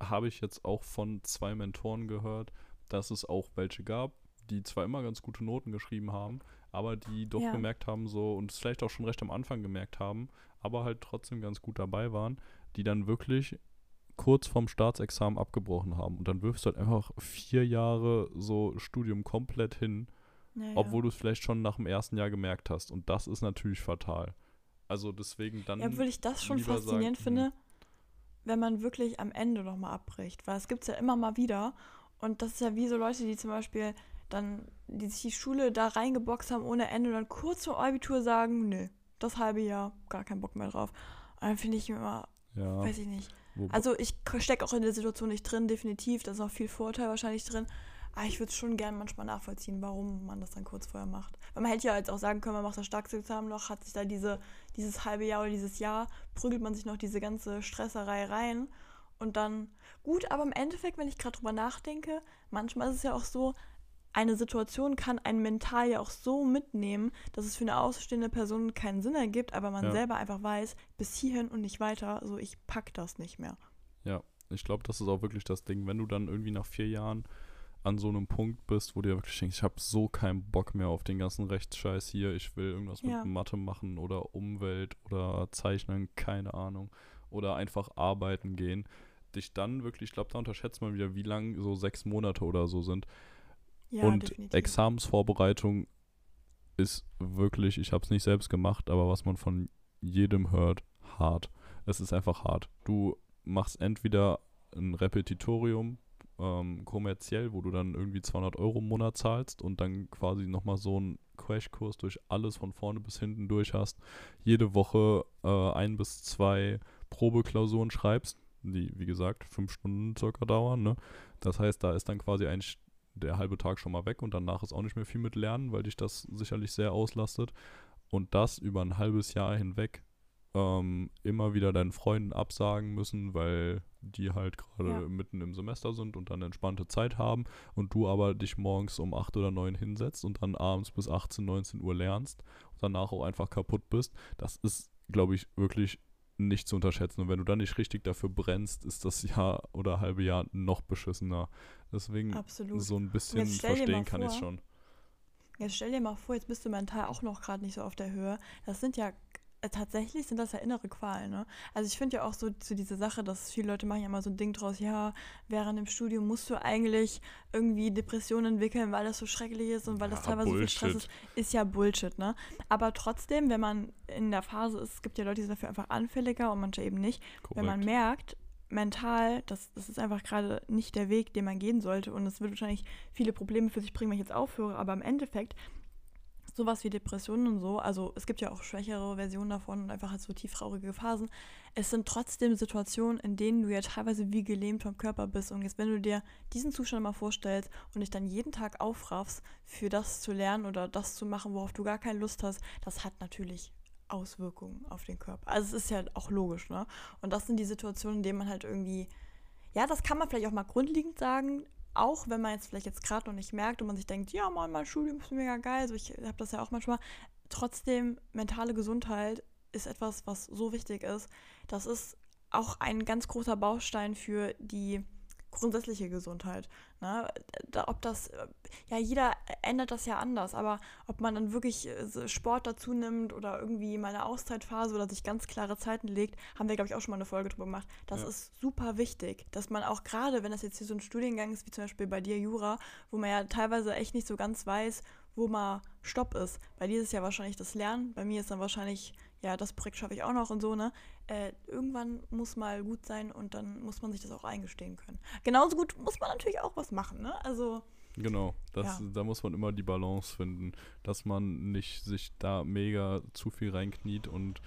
habe ich jetzt auch von zwei Mentoren gehört, dass es auch welche gab, die zwar immer ganz gute Noten geschrieben haben, aber die doch ja. gemerkt haben, so und es vielleicht auch schon recht am Anfang gemerkt haben, aber halt trotzdem ganz gut dabei waren, die dann wirklich kurz vorm Staatsexamen abgebrochen haben. Und dann wirfst du halt einfach vier Jahre so Studium komplett hin naja. Obwohl du es vielleicht schon nach dem ersten Jahr gemerkt hast. Und das ist natürlich fatal. Also deswegen dann. Ja, obwohl ich das schon faszinierend sagen, finde, hm. wenn man wirklich am Ende nochmal abbricht. Weil es gibt es ja immer mal wieder. Und das ist ja wie so Leute, die zum Beispiel dann, die sich die Schule da reingeboxt haben ohne Ende und dann kurz vor Abitur sagen, nö, das halbe Jahr, gar keinen Bock mehr drauf. Und dann finde ich immer, ja. weiß ich nicht. Also ich stecke auch in der Situation nicht drin, definitiv. Da ist auch viel Vorteil wahrscheinlich drin. Aber ich würde es schon gerne manchmal nachvollziehen, warum man das dann kurz vorher macht. Weil man hätte ja jetzt auch sagen können, man macht das Staatsexamen noch, hat sich da diese, dieses halbe Jahr oder dieses Jahr, prügelt man sich noch diese ganze Stresserei rein und dann, gut, aber im Endeffekt, wenn ich gerade drüber nachdenke, manchmal ist es ja auch so, eine Situation kann einen mental ja auch so mitnehmen, dass es für eine außenstehende Person keinen Sinn ergibt, aber man Ja. selber einfach weiß, bis hierhin und nicht weiter, so ich pack das nicht mehr. Ja, ich glaube, das ist auch wirklich das Ding, wenn du dann irgendwie nach vier Jahren an so einem Punkt bist, wo du dir wirklich denkst, ich habe so keinen Bock mehr auf den ganzen Rechtsscheiß hier, ich will irgendwas Ja. mit Mathe machen oder Umwelt oder Zeichnen, keine Ahnung, oder einfach arbeiten gehen, dich dann wirklich, ich glaube, da unterschätzt man wieder, wie lang so sechs Monate oder so sind. Ja, Und definitiv. Examensvorbereitung ist wirklich, ich habe es nicht selbst gemacht, aber was man von jedem hört, hart. Es ist einfach hart. Du machst entweder ein Repetitorium ähm, kommerziell, wo du dann irgendwie 200 Euro im Monat zahlst und dann quasi nochmal so einen Crashkurs durch alles von vorne bis hinten durch hast, jede Woche äh, ein bis zwei Probeklausuren schreibst, die wie gesagt fünf Stunden circa dauern. Ne? Das heißt, da ist dann quasi eigentlich der halbe Tag schon mal weg und danach ist auch nicht mehr viel mit Lernen, weil dich das sicherlich sehr auslastet. Und das über ein halbes Jahr hinweg ähm, immer wieder deinen Freunden absagen müssen, weil die halt gerade Ja. mitten im Semester sind und dann entspannte Zeit haben und du aber dich morgens um 8 oder 9 hinsetzt und dann abends bis 18, 19 Uhr lernst und danach auch einfach kaputt bist, das ist, glaube ich, wirklich nicht zu unterschätzen. Und wenn du dann nicht richtig dafür brennst, ist das Jahr oder halbe Jahr noch beschissener. Deswegen Absolut. so ein bisschen verstehen kann ich schon. Jetzt stell dir mal vor, jetzt bist du mental auch noch gerade nicht so auf der Höhe. Das sind ja tatsächlich sind das ja innere Qualen, ne? Also ich finde ja auch so, so diese Sache, dass viele Leute machen ja immer so ein Ding draus, ja, während dem Studium musst du eigentlich irgendwie Depressionen entwickeln, weil das so schrecklich ist und weil das Ja, teilweise so viel Stress Bullshit. ist, ist ja Bullshit, ne? Aber trotzdem, wenn man in der Phase ist, es gibt ja Leute, die sind dafür einfach anfälliger und manche eben nicht, wenn man Korrekt. merkt, mental, das, das ist einfach gerade nicht der Weg, den man gehen sollte und es wird wahrscheinlich viele Probleme für sich bringen, wenn ich jetzt aufhöre, aber im Endeffekt sowas wie Depressionen und so, also es gibt ja auch schwächere Versionen davon und einfach halt so tieftraurige Phasen. Es sind trotzdem Situationen, in denen du ja teilweise wie gelähmt vom Körper bist. Und jetzt, wenn du dir diesen Zustand mal vorstellst und dich dann jeden Tag aufraffst, für das zu lernen oder das zu machen, worauf du gar keine Lust hast, das hat natürlich Auswirkungen auf den Körper. Also es ist ja auch logisch, ne? Und das sind die Situationen, in denen man halt irgendwie, ja, das kann man vielleicht auch mal grundlegend sagen, auch wenn man jetzt vielleicht jetzt gerade noch nicht merkt und man sich denkt, ja, Mann, mein Studium ist mega geil, so ich habe das ja auch manchmal. Trotzdem, mentale Gesundheit ist etwas, was so wichtig ist. Das ist auch ein ganz großer Baustein für die grundsätzliche Gesundheit. Ne? Da, ob das, ja, jeder ändert das ja anders, aber ob man dann wirklich äh, Sport dazu nimmt oder irgendwie mal eine Auszeitphase oder sich ganz klare Zeiten legt, haben wir, glaube ich, auch schon mal eine Folge drüber gemacht. Das Ja. ist super wichtig, dass man auch gerade, wenn das jetzt hier so ein Studiengang ist, wie zum Beispiel bei dir Jura, wo man ja teilweise echt nicht so ganz weiß, wo mal Stopp ist. Bei dir ist es ja wahrscheinlich das Lernen, bei mir ist dann wahrscheinlich, ja, das Projekt schaffe ich auch noch und so, ne? Äh, irgendwann muss mal gut sein und dann muss man sich das auch eingestehen können. Genauso gut muss man natürlich auch was machen, ne? Also, Genau, das, Ja. da muss man immer die Balance finden, dass man nicht sich da mega zu viel reinkniet und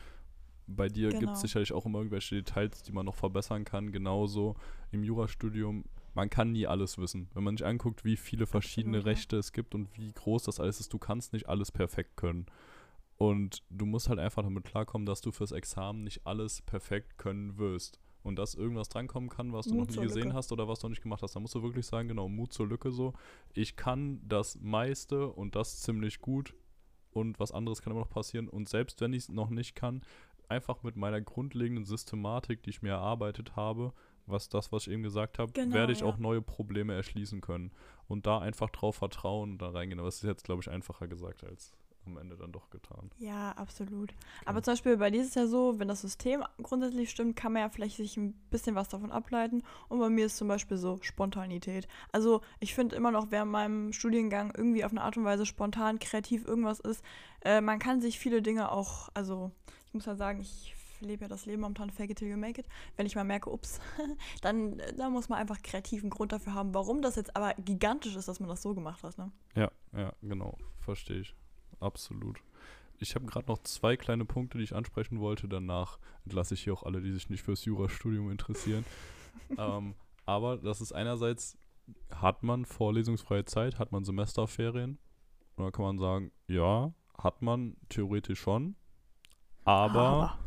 bei dir gibt Genau. es sicherlich auch immer irgendwelche Details, die man noch verbessern kann. Genauso im Jurastudium, man kann nie alles wissen. Wenn man sich anguckt, wie viele verschiedene Absolut, ja. Rechte es gibt und wie groß das alles ist, du kannst nicht alles perfekt können. Und du musst halt einfach damit klarkommen, dass du fürs Examen nicht alles perfekt können wirst. Und dass irgendwas drankommen kann, was du Mut noch nie gesehen Lücke. hast oder was du noch nicht gemacht hast. Da musst du wirklich sagen, genau, Mut zur Lücke so. Ich kann das meiste und das ziemlich gut und was anderes kann immer noch passieren. Und selbst wenn ich es noch nicht kann, einfach mit meiner grundlegenden Systematik, die ich mir erarbeitet habe, was das, was ich eben gesagt habe, Genau, werde ich ja. auch neue Probleme erschließen können. Und da einfach drauf vertrauen und da reingehen. Aber das ist jetzt, glaube ich, einfacher gesagt als am Ende dann doch getan. ja, absolut. Aber zum Beispiel bei dir ist es ja so, wenn das System grundsätzlich stimmt, kann man ja vielleicht sich ein bisschen was davon ableiten. Und bei mir ist zum Beispiel so Spontanität. Also ich finde immer noch, wer in meinem Studiengang irgendwie auf eine Art und Weise spontan, kreativ irgendwas ist, äh, man kann sich viele Dinge auch, also ich muss ja sagen, ich lebe ja das Leben momentan fake it till you make it. Wenn ich mal merke, ups, dann äh, da muss man einfach kreativen Grund dafür haben, warum das jetzt aber gigantisch ist, dass man das so gemacht hat. Ne? Ja, ja, genau. Verstehe ich. Absolut. Ich habe gerade noch zwei kleine Punkte, die ich ansprechen wollte. Danach entlasse ich hier auch alle, die sich nicht fürs Jurastudium interessieren. ähm, aber das ist einerseits hat man vorlesungsfreie Zeit, hat man Semesterferien? Und dann kann man sagen, ja, hat man theoretisch schon. Aber,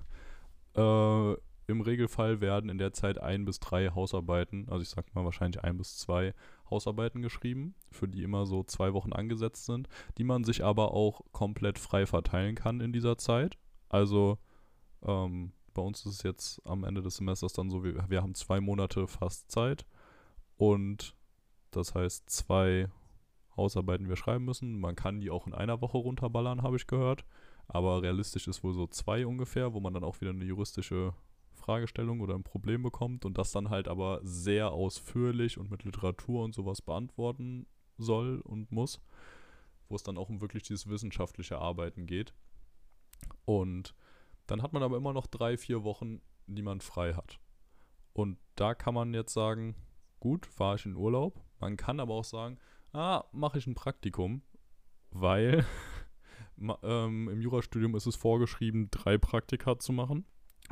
Äh, im Regelfall werden in der Zeit ein bis drei Hausarbeiten, also ich sag mal wahrscheinlich ein bis zwei Hausarbeiten geschrieben, für die immer so zwei Wochen angesetzt sind, die man sich aber auch komplett frei verteilen kann in dieser Zeit. Also ähm, bei uns ist es jetzt am Ende des Semesters dann so, wir, wir haben zwei Monate fast Zeit und das heißt zwei Hausarbeiten, wir schreiben müssen. Man kann die auch in einer Woche runterballern, habe ich gehört. Aber realistisch ist wohl so zwei ungefähr, wo man dann auch wieder eine juristische Fragestellung oder ein Problem bekommt und das dann halt aber sehr ausführlich und mit Literatur und sowas beantworten soll und muss, wo es dann auch um wirklich dieses wissenschaftliche Arbeiten geht. Und dann hat man aber immer noch drei, vier Wochen, die man frei hat. Und da kann man jetzt sagen, gut, fahre ich in Urlaub. Man kann aber auch sagen, ah, mache ich ein Praktikum, weil ähm, im Jurastudium ist es vorgeschrieben, drei Praktika zu machen,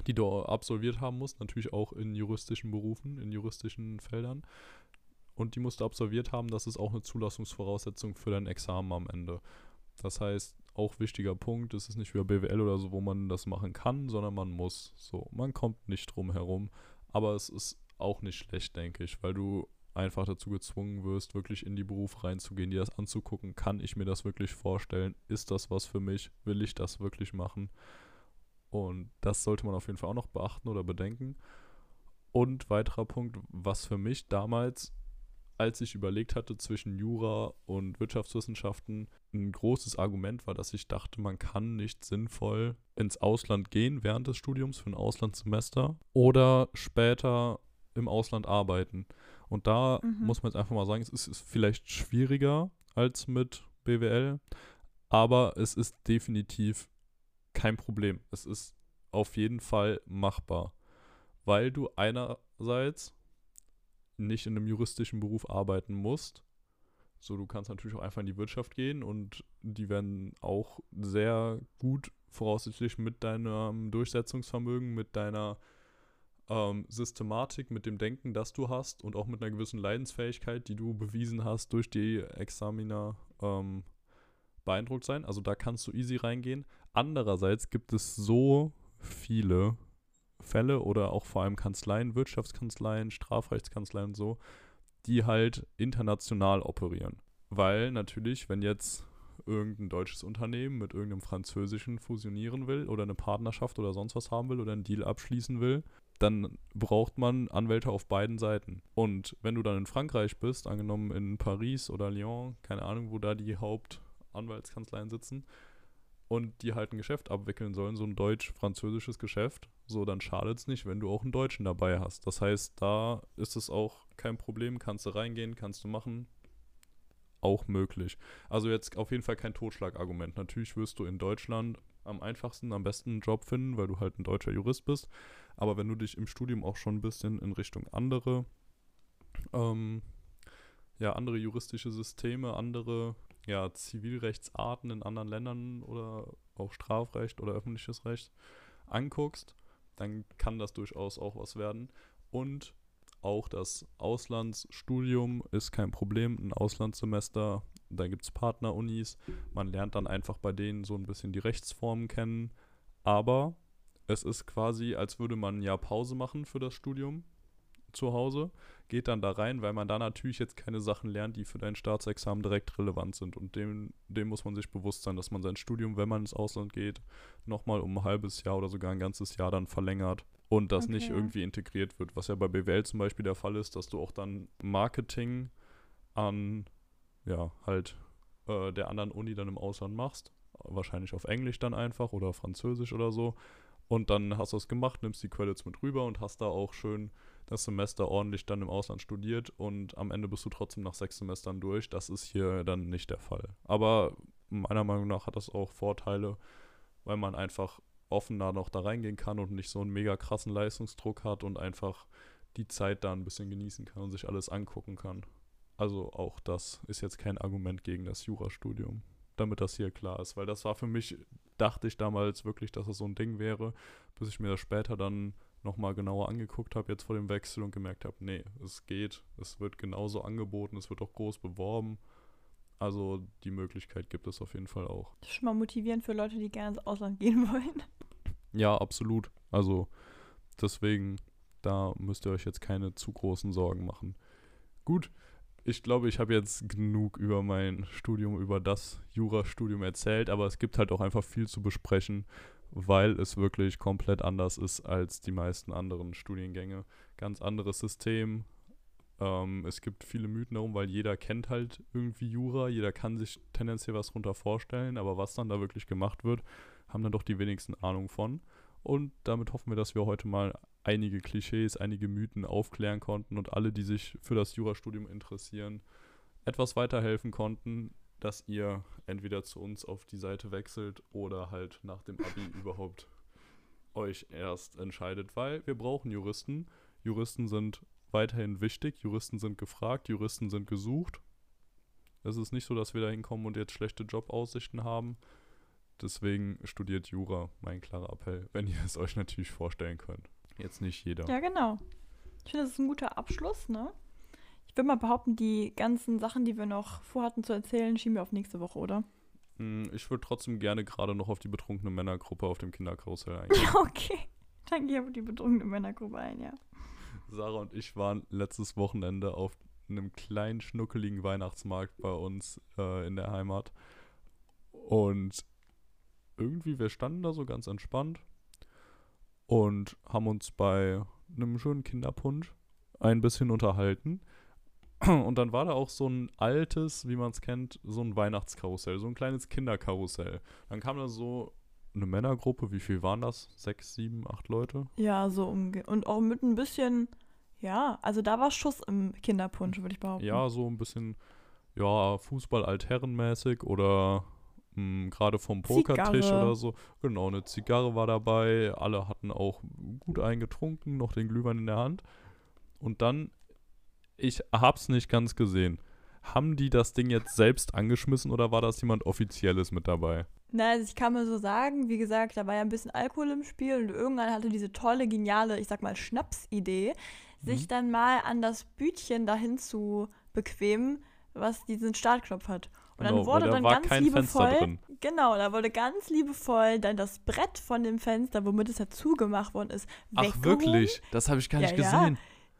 die du absolviert haben musst, natürlich auch in juristischen Berufen, in juristischen Feldern. Und die musst du absolviert haben, das ist auch eine Zulassungsvoraussetzung für dein Examen am Ende. Das heißt, auch wichtiger Punkt, es ist nicht wie BWL oder so, wo man das machen kann, sondern man muss. So, man kommt nicht drum herum. Aber es ist auch nicht schlecht, denke ich, weil du einfach dazu gezwungen wirst, wirklich in die Berufe reinzugehen, dir das anzugucken. Kann ich mir das wirklich vorstellen? Ist das was für mich? Will ich das wirklich machen? Und das sollte man auf jeden Fall auch noch beachten oder bedenken. Und weiterer Punkt, was für mich damals, als ich überlegt hatte zwischen Jura und Wirtschaftswissenschaften, ein großes Argument war, dass ich dachte, man kann nicht sinnvoll ins Ausland gehen während des Studiums für ein Auslandssemester oder später im Ausland arbeiten. Und da mhm. muss man jetzt einfach mal sagen, es ist, ist vielleicht schwieriger als mit BWL, aber es ist definitiv kein Problem. Es ist auf jeden Fall machbar, weil du einerseits nicht in einem juristischen Beruf arbeiten musst. So, du kannst natürlich auch einfach in die Wirtschaft gehen und die werden auch sehr gut voraussichtlich mit deinem Durchsetzungsvermögen, mit deiner ähm, Systematik, mit dem Denken, das du hast und auch mit einer gewissen Leidensfähigkeit, die du bewiesen hast durch die Examiner, ähm, beeindruckt sein. Also da kannst du easy reingehen. Andererseits gibt es so viele Fälle oder auch vor allem Kanzleien, Wirtschaftskanzleien, Strafrechtskanzleien und so, die halt international operieren. Weil natürlich, wenn jetzt irgendein deutsches Unternehmen mit irgendeinem französischen fusionieren will oder eine Partnerschaft oder sonst was haben will oder einen Deal abschließen will, dann braucht man Anwälte auf beiden Seiten. Und wenn du dann in Frankreich bist, angenommen in Paris oder Lyon, keine Ahnung, wo da die Hauptanwaltskanzleien sitzen, und die halt ein Geschäft abwickeln sollen, so ein deutsch-französisches Geschäft, so dann schadet es nicht, wenn du auch einen Deutschen dabei hast. Das heißt, da ist es auch kein Problem, kannst du reingehen, kannst du machen, auch möglich. Also jetzt auf jeden Fall kein Totschlagargument. Natürlich wirst du in Deutschland am einfachsten, am besten einen Job finden, weil du halt ein deutscher Jurist bist. Aber wenn du dich im Studium auch schon ein bisschen in Richtung andere, ähm, ja, andere juristische Systeme, andere ja, Zivilrechtsarten in anderen Ländern oder auch Strafrecht oder öffentliches Recht anguckst, dann kann das durchaus auch was werden. Und auch das Auslandsstudium ist kein Problem, ein Auslandssemester, da gibt es Partnerunis, man lernt dann einfach bei denen so ein bisschen die Rechtsformen kennen, aber es ist quasi, als würde man ein Jahr Pause machen für das Studium zu Hause, geht dann da rein, weil man da natürlich jetzt keine Sachen lernt, die für dein Staatsexamen direkt relevant sind. Und dem, dem muss man sich bewusst sein, dass man sein Studium, wenn man ins Ausland geht, nochmal um ein halbes Jahr oder sogar ein ganzes Jahr dann verlängert und das okay. nicht irgendwie integriert wird. Was ja bei BWL zum Beispiel der Fall ist, dass du auch dann Marketing an, ja, halt äh, der anderen Uni dann im Ausland machst. Wahrscheinlich auf Englisch dann einfach oder Französisch oder so. Und dann hast du es gemacht, nimmst die Credits mit rüber und hast da auch schön das Semester ordentlich dann im Ausland studiert und am Ende bist du trotzdem nach sechs Semestern durch. Das ist hier dann nicht der Fall. Aber meiner Meinung nach hat das auch Vorteile, weil man einfach offener noch da reingehen kann und nicht so einen mega krassen Leistungsdruck hat und einfach die Zeit da ein bisschen genießen kann und sich alles angucken kann. Also auch das ist jetzt kein Argument gegen das Jurastudium, damit das hier klar ist, weil das war für mich, dachte ich damals wirklich, dass das so ein Ding wäre, bis ich mir das später dann nochmal genauer angeguckt habe jetzt vor dem Wechsel und gemerkt habe, nee, es geht, es wird genauso angeboten, es wird auch groß beworben. Also die Möglichkeit gibt es auf jeden Fall auch. Das ist schon mal motivierend für Leute, die gerne ins Ausland gehen wollen. Ja, absolut. Also deswegen, da müsst ihr euch jetzt keine zu großen Sorgen machen. Gut, ich glaube, ich habe jetzt genug über mein Studium, über das Jurastudium erzählt, aber es gibt halt auch einfach viel zu besprechen, weil es wirklich komplett anders ist als die meisten anderen Studiengänge. Ganz anderes System. Ähm, es gibt viele Mythen darum, weil jeder kennt halt irgendwie Jura, jeder kann sich tendenziell was drunter vorstellen, aber was dann da wirklich gemacht wird, haben dann doch die wenigsten Ahnung von. Und damit hoffen wir, dass wir heute mal einige Klischees, einige Mythen aufklären konnten und alle, die sich für das Jurastudium interessieren, etwas weiterhelfen konnten, dass ihr entweder zu uns auf die Seite wechselt oder halt nach dem Abi überhaupt euch erst entscheidet, weil wir brauchen Juristen. Juristen sind weiterhin wichtig, Juristen sind gefragt, Juristen sind gesucht. Es ist nicht so, dass wir da hinkommen und jetzt schlechte Jobaussichten haben. Deswegen studiert Jura, mein klarer Appell, wenn ihr es euch natürlich vorstellen könnt. Jetzt nicht jeder. Ja, genau. Ich finde, das ist ein guter Abschluss, ne? Ich würde mal behaupten, die ganzen Sachen, die wir noch vorhatten zu erzählen, schieben wir auf nächste Woche, oder? Hm, Ich würde trotzdem gerne gerade noch auf die betrunkene Männergruppe auf dem Kinderkarussell eingehen. Ja, okay. Dann gehe ich auf die betrunkene Männergruppe ein, ja. Sarah und ich waren letztes Wochenende auf einem kleinen, schnuckeligen Weihnachtsmarkt bei uns äh, in der Heimat. Und irgendwie, wir standen da so ganz entspannt und haben uns bei einem schönen Kinderpunsch ein bisschen unterhalten. Und dann war da auch so ein altes, wie man es kennt, so ein Weihnachtskarussell, so ein kleines Kinderkarussell. Dann kam da so eine Männergruppe, wie viel waren das? Sechs, sieben, acht Leute? Ja, so umge und auch mit ein bisschen, ja, also da war Schuss im Kinderpunsch, würde ich behaupten. Ja, so ein bisschen, ja, Fußball altherrenmäßig oder mh, gerade vom Pokertisch Zigarre. oder so. Genau, eine Zigarre war dabei. Alle hatten auch gut eingetrunken, noch den Glühwein in der Hand. Und dann, ich hab's nicht ganz gesehen. Haben die das Ding jetzt selbst angeschmissen oder war das jemand Offizielles mit dabei? Na, also ich kann mal so sagen, wie gesagt, da war ja ein bisschen Alkohol im Spiel und irgendwann hatte diese tolle, geniale, ich sag mal, Schnapsidee, sich Mhm. dann mal an das Bütchen dahin zu bequemen, was diesen Startknopf hat. Und Genau, dann wurde dann ganz liebevoll, drin. genau, da wurde ganz liebevoll dann das Brett von dem Fenster, womit es ja zugemacht worden ist, Ach, wirklich? Das habe ich gar Ja, nicht ja. gesehen.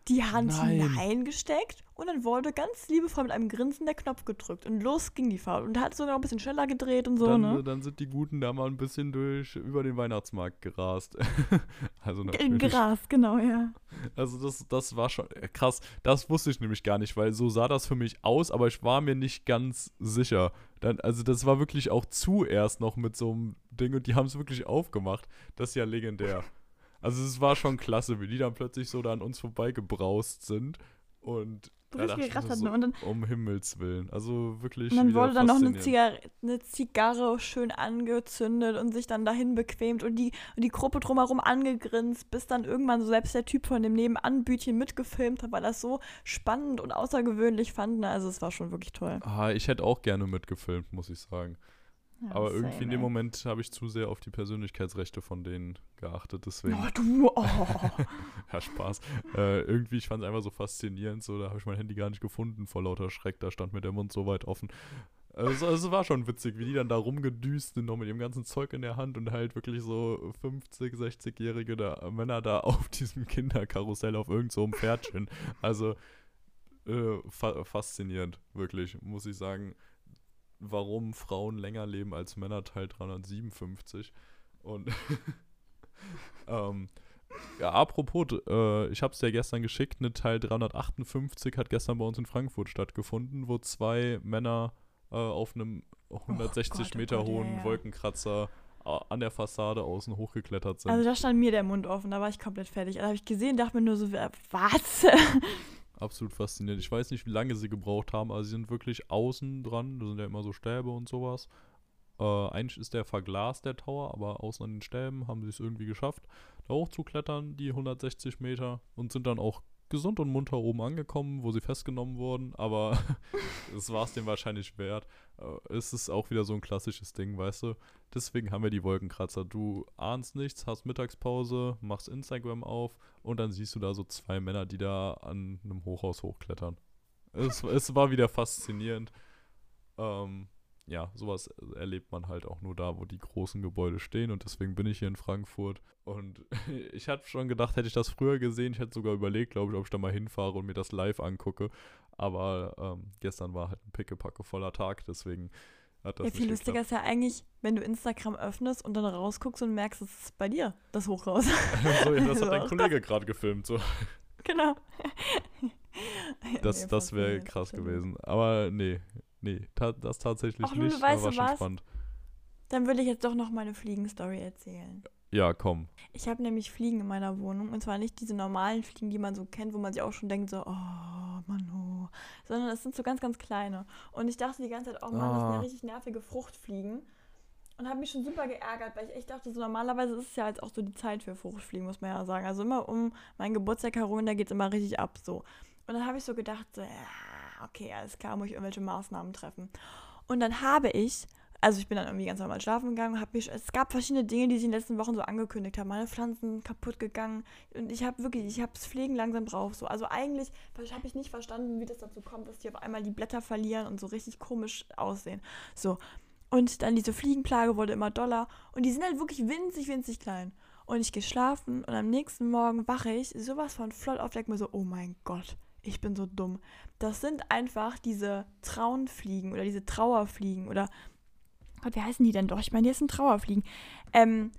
Die Hand Nein. hineingesteckt und dann wurde ganz liebevoll mit einem Grinsen der Knopf gedrückt und los ging die Fahrt und hat sogar noch ein bisschen schneller gedreht und so, dann, ne? äh, dann sind die Guten da mal ein bisschen durch über den Weihnachtsmarkt gerast. also In natürlich. Gras, genau, ja. Also das, das war schon äh, krass. Das wusste ich nämlich gar nicht, weil so sah das für mich aus, aber ich war mir nicht ganz sicher. Dann, also das war wirklich auch zuerst noch mit so einem Ding und die haben es wirklich aufgemacht. Das ist ja legendär. Also es war schon klasse, wie die dann plötzlich so da an uns vorbeigebraust sind und So da richtig dachte ich mir gerattert, so, ne? Und dann, um Himmels Willen. Also wirklich und dann wurde dann noch eine. Zigarre, eine Zigarre schön angezündet und sich dann dahin bequemt und die, und die Gruppe drumherum angegrinst, bis dann irgendwann so selbst der Typ von dem Nebenanbütchen mitgefilmt hat, weil das so spannend und außergewöhnlich fand. ne? Also es war schon wirklich toll. Ah, ich hätte auch gerne mitgefilmt, muss ich sagen. Ja, Aber same, irgendwie in dem. Moment habe ich zu sehr auf die Persönlichkeitsrechte von denen geachtet, deswegen. Oh, du, oh. Ja, Spaß. Äh, irgendwie, ich fand es einfach so faszinierend. So, da habe ich mein Handy gar nicht gefunden vor lauter Schreck. Da stand mir der Mund so weit offen. Also, es war schon witzig, wie die dann da rumgedüst sind, noch mit ihrem ganzen Zeug in der Hand und halt wirklich so 50, 60-jährige da, Männer da auf diesem Kinderkarussell auf irgend so einem Pferdchen. Also, äh, fa faszinierend, wirklich, muss ich sagen. Warum Frauen länger leben als Männer, Teil 357. Und ähm, ja, apropos, äh, ich habe es ja gestern geschickt, eine Teil 358 hat gestern bei uns in Frankfurt stattgefunden, wo zwei Männer äh, auf einem 160 Gott, oh Meter Gott, ja, hohen ja. Wolkenkratzer an der Fassade außen hochgeklettert sind. Also da stand mir der Mund offen, da war ich komplett fertig. Da habe ich gesehen, dachte mir nur so, was? Absolut faszinierend. Ich weiß nicht, wie lange sie gebraucht haben, aber sie sind wirklich außen dran. Da sind ja immer so Stäbe und sowas. Äh, eigentlich ist der verglast, der Tower, aber außen an den Stäben haben sie es irgendwie geschafft, da hochzuklettern, die 160 Meter, und sind dann auch gesund und munter oben angekommen, wo sie festgenommen wurden, aber es war es dem wahrscheinlich wert. Äh, es ist auch wieder so ein klassisches Ding, weißt du? Deswegen haben wir die Wolkenkratzer. Du ahnst nichts, hast Mittagspause, machst Instagram auf und dann siehst du da so zwei Männer, die da an einem Hochhaus hochklettern. Es, es war wieder faszinierend. Ähm, ja, sowas erlebt man halt auch nur da, wo die großen Gebäude stehen und deswegen bin ich hier in Frankfurt. Und ich hatte schon gedacht, hätte ich das früher gesehen, ich hätte sogar überlegt, glaube ich, ob ich da mal hinfahre und mir das live angucke. Aber ähm, gestern war halt ein pickepacke voller Tag, deswegen hat das Ja, viel lustiger ist ja eigentlich, wenn du Instagram öffnest und dann rausguckst und merkst, es ist bei dir das Hochhaus. so, ja, das hat dein Kollege gerade gefilmt. So. genau. Das, das wäre krass gewesen. Aber nee, nee, ta das tatsächlich Ach, nicht. weißt aber war schon was? spannend. Dann will ich jetzt doch noch meine Fliegenstory erzählen. Ja, komm. Ich habe nämlich Fliegen in meiner Wohnung und zwar nicht diese normalen Fliegen, die man so kennt, wo man sich auch schon denkt so, oh Mann, oh. sondern es sind so ganz, ganz kleine. Und ich dachte die ganze Zeit, oh Mann, das sind ja Ah. richtig nervige Fruchtfliegen. Und habe mich schon super geärgert, weil ich echt dachte, so normalerweise ist es ja jetzt auch so die Zeit für Fruchtfliegen, muss man ja sagen. Also immer um meinen Geburtstag herum, da geht es immer richtig ab so. Und dann habe ich so gedacht, so, ja, okay, alles klar, muss ich irgendwelche Maßnahmen treffen. Und dann habe ich, also ich bin dann irgendwie ganz normal schlafen gegangen, habe mich, es gab verschiedene Dinge, die sich in den letzten Wochen so angekündigt haben. Meine Pflanzen kaputt gegangen und ich habe wirklich, ich habe das Pflegen langsam drauf. So. Also eigentlich habe ich nicht verstanden, wie das dazu kommt, dass die auf einmal die Blätter verlieren und so richtig komisch aussehen. So. Und dann diese Fliegenplage wurde immer doller und die sind halt wirklich winzig, winzig klein. Und ich gehe schlafen und am nächsten Morgen wache ich sowas von flott auf, denke mir so, oh mein Gott, ich bin so dumm. Das sind einfach diese Traunfliegen oder diese Trauerfliegen oder Gott, wie heißen die denn doch? Ich meine, die sind Trauerfliegen. Ähm,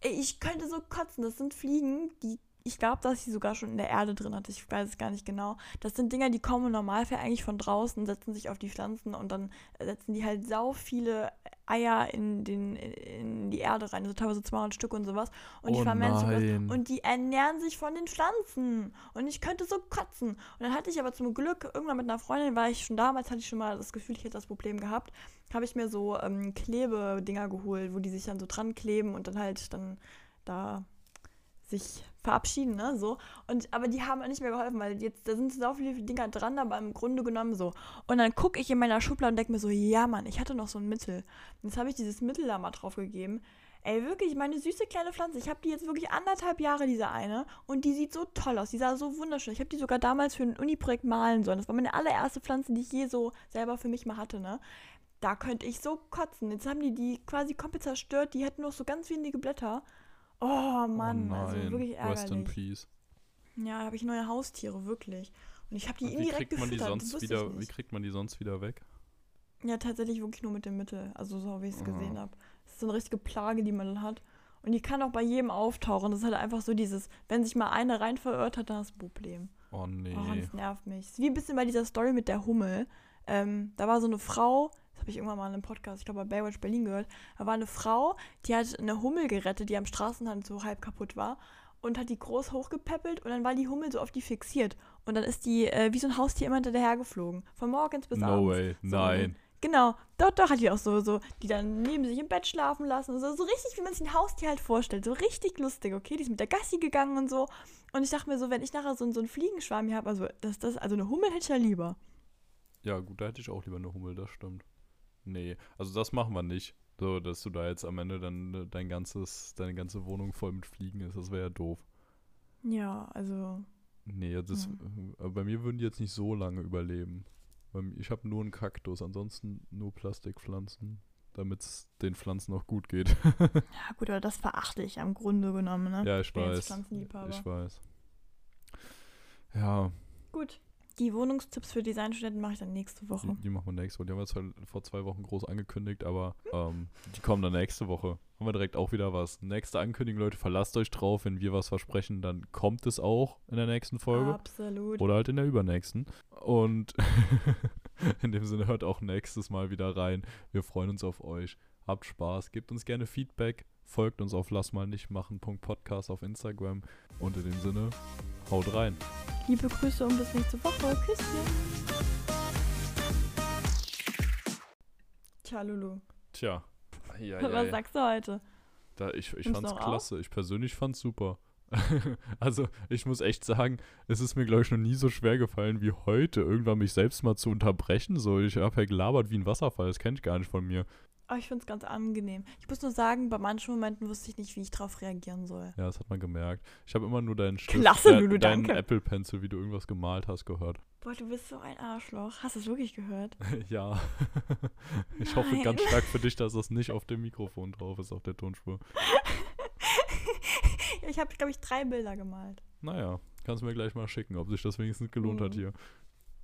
ich könnte so kotzen. Das sind Fliegen, die ich glaube, dass sie sogar schon in der Erde drin hat. Ich weiß es gar nicht genau. Das sind Dinger, die kommen im Normalfall eigentlich von draußen, setzen sich auf die Pflanzen und dann setzen die halt sau viele Eier in, den, in die Erde rein. Also teilweise 200 Stück und sowas. Und die Oh vermehren sich nein. das. Und die ernähren sich von den Pflanzen. Und ich könnte so kotzen. Und dann hatte ich aber zum Glück, irgendwann mit einer Freundin, war ich schon damals, hatte ich schon mal das Gefühl, ich hätte das Problem gehabt, habe ich mir so ähm, Klebedinger geholt, wo die sich dann so dran kleben und dann halt dann da sich verabschieden, ne, so. Und, aber die haben nicht mehr geholfen, weil jetzt, da sind so viele Dinger dran, aber im Grunde genommen so. Und dann gucke ich in meiner Schublade und denke mir so, ja, Mann, ich hatte noch so ein Mittel. Und jetzt habe ich dieses Mittel da mal drauf gegeben. Ey, wirklich, meine süße kleine Pflanze. Ich habe die jetzt wirklich anderthalb Jahre, diese eine. Und die sieht so toll aus. Die sah so wunderschön. Ich habe die sogar damals für ein Uni-Projekt malen sollen. Das war meine allererste Pflanze, die ich je so selber für mich mal hatte, ne. Da könnte ich so kotzen. Jetzt haben die die quasi komplett zerstört. Die hätten noch so ganz wenige Blätter. Oh Mann, oh also wirklich Rest in ärgerlich. peace. Ja, da habe ich neue Haustiere, wirklich. Und ich habe die indirekt kriegt man die gefüttert. sonst wieder, wie kriegt man die sonst wieder weg? Ja, tatsächlich wirklich nur mit dem Mittel. Also so, wie ich es Ah. gesehen habe. Das ist so eine richtige Plage, die man dann hat. Und die kann auch bei jedem auftauchen. Das ist halt einfach so dieses, wenn sich mal eine rein verirrt hat, dann hast du ein Problem. Oh nee. Oh, das nervt mich. Das ist wie ein bisschen bei dieser Story mit der Hummel. Ähm, da war so eine Frau, das habe ich irgendwann mal in einem Podcast, ich glaube bei Baywatch Berlin gehört, da war eine Frau, die hat eine Hummel gerettet, die am Straßenrand so halb kaputt war und hat die groß hochgepäppelt und dann war die Hummel so auf die fixiert. Und dann ist die äh, wie so ein Haustier immer hinterher geflogen. Von morgens bis no abends. way. So, Nein. Genau, doch, doch hat die auch so, so, die dann neben sich im Bett schlafen lassen. So, so richtig, wie man sich ein Haustier halt vorstellt. So richtig lustig, okay? Die ist mit der Gassi gegangen und so. Und ich dachte mir so, wenn ich nachher so, so einen Fliegenschwarm hier habe, also das, das, also eine Hummel hätte ich ja lieber. Ja, gut, da hätte ich auch lieber eine Hummel, das stimmt. Nee, also das machen wir nicht. So, dass du da jetzt am Ende dann äh, dein ganzes, deine ganze Wohnung voll mit Fliegen ist, das wäre ja doof. Ja, also. Nee, das, Hm. äh, bei mir würden die jetzt nicht so lange überleben. Ich habe nur einen Kaktus, ansonsten nur Plastikpflanzen, damit es den Pflanzen auch gut geht. Ja, gut, aber das verachte ich am Grunde genommen, ne? ja, ich jetzt weiß. Ich weiß. Ja, Gut. Die Wohnungstipps für Designstudenten mache ich dann nächste Woche. die, die machen wir nächste Woche. Die haben wir zwar vor zwei Wochen groß angekündigt, aber ähm, die kommen dann nächste Woche. Haben wir direkt auch wieder was. Nächste Ankündigung, Leute, verlasst euch drauf. Wenn wir was versprechen, dann kommt es auch in der nächsten Folge. Absolut. Oder halt in der übernächsten. Und in dem Sinne hört auch nächstes Mal wieder rein. Wir freuen uns auf euch. Habt Spaß. Gebt uns gerne Feedback. Folgt uns auf lass mal nicht machen. Podcast auf Instagram. Und in dem Sinne, haut rein. Liebe Grüße und bis nächste Woche. Küsschen. Tja, Lulu. Tja. Ja, Was sagst du heute? Da, ich ich fand's klasse. Ich persönlich fand's super. also, ich muss echt sagen, es ist mir, glaube ich, noch nie so schwer gefallen wie heute, irgendwann mich selbst mal zu unterbrechen. So, ich habe ja gelabert wie ein Wasserfall, das kennt ich gar nicht von mir. Aber ich finde es ganz angenehm. Ich muss nur sagen, bei manchen Momenten wusste ich nicht, wie ich darauf reagieren soll. Ja, das hat man gemerkt. Ich habe immer nur deinen Stift, Klasse, äh, Lulu, deinen danke. Apple Pencil, wie du irgendwas gemalt hast, gehört. Boah, du bist so ein Arschloch. Hast du es wirklich gehört? ja. ich hoffe Nein. ganz stark für dich, dass das nicht auf dem Mikrofon drauf ist, auf der Tonspur. ich habe, glaube ich, drei Bilder gemalt. Naja, kannst mir gleich mal schicken, ob sich das wenigstens gelohnt hat Mhm. hier.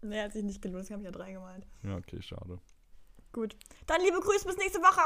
Nee, hat sich nicht gelohnt. Ich habe ja drei gemalt. Ja, okay, schade. Gut. Dann liebe Grüße bis nächste Woche.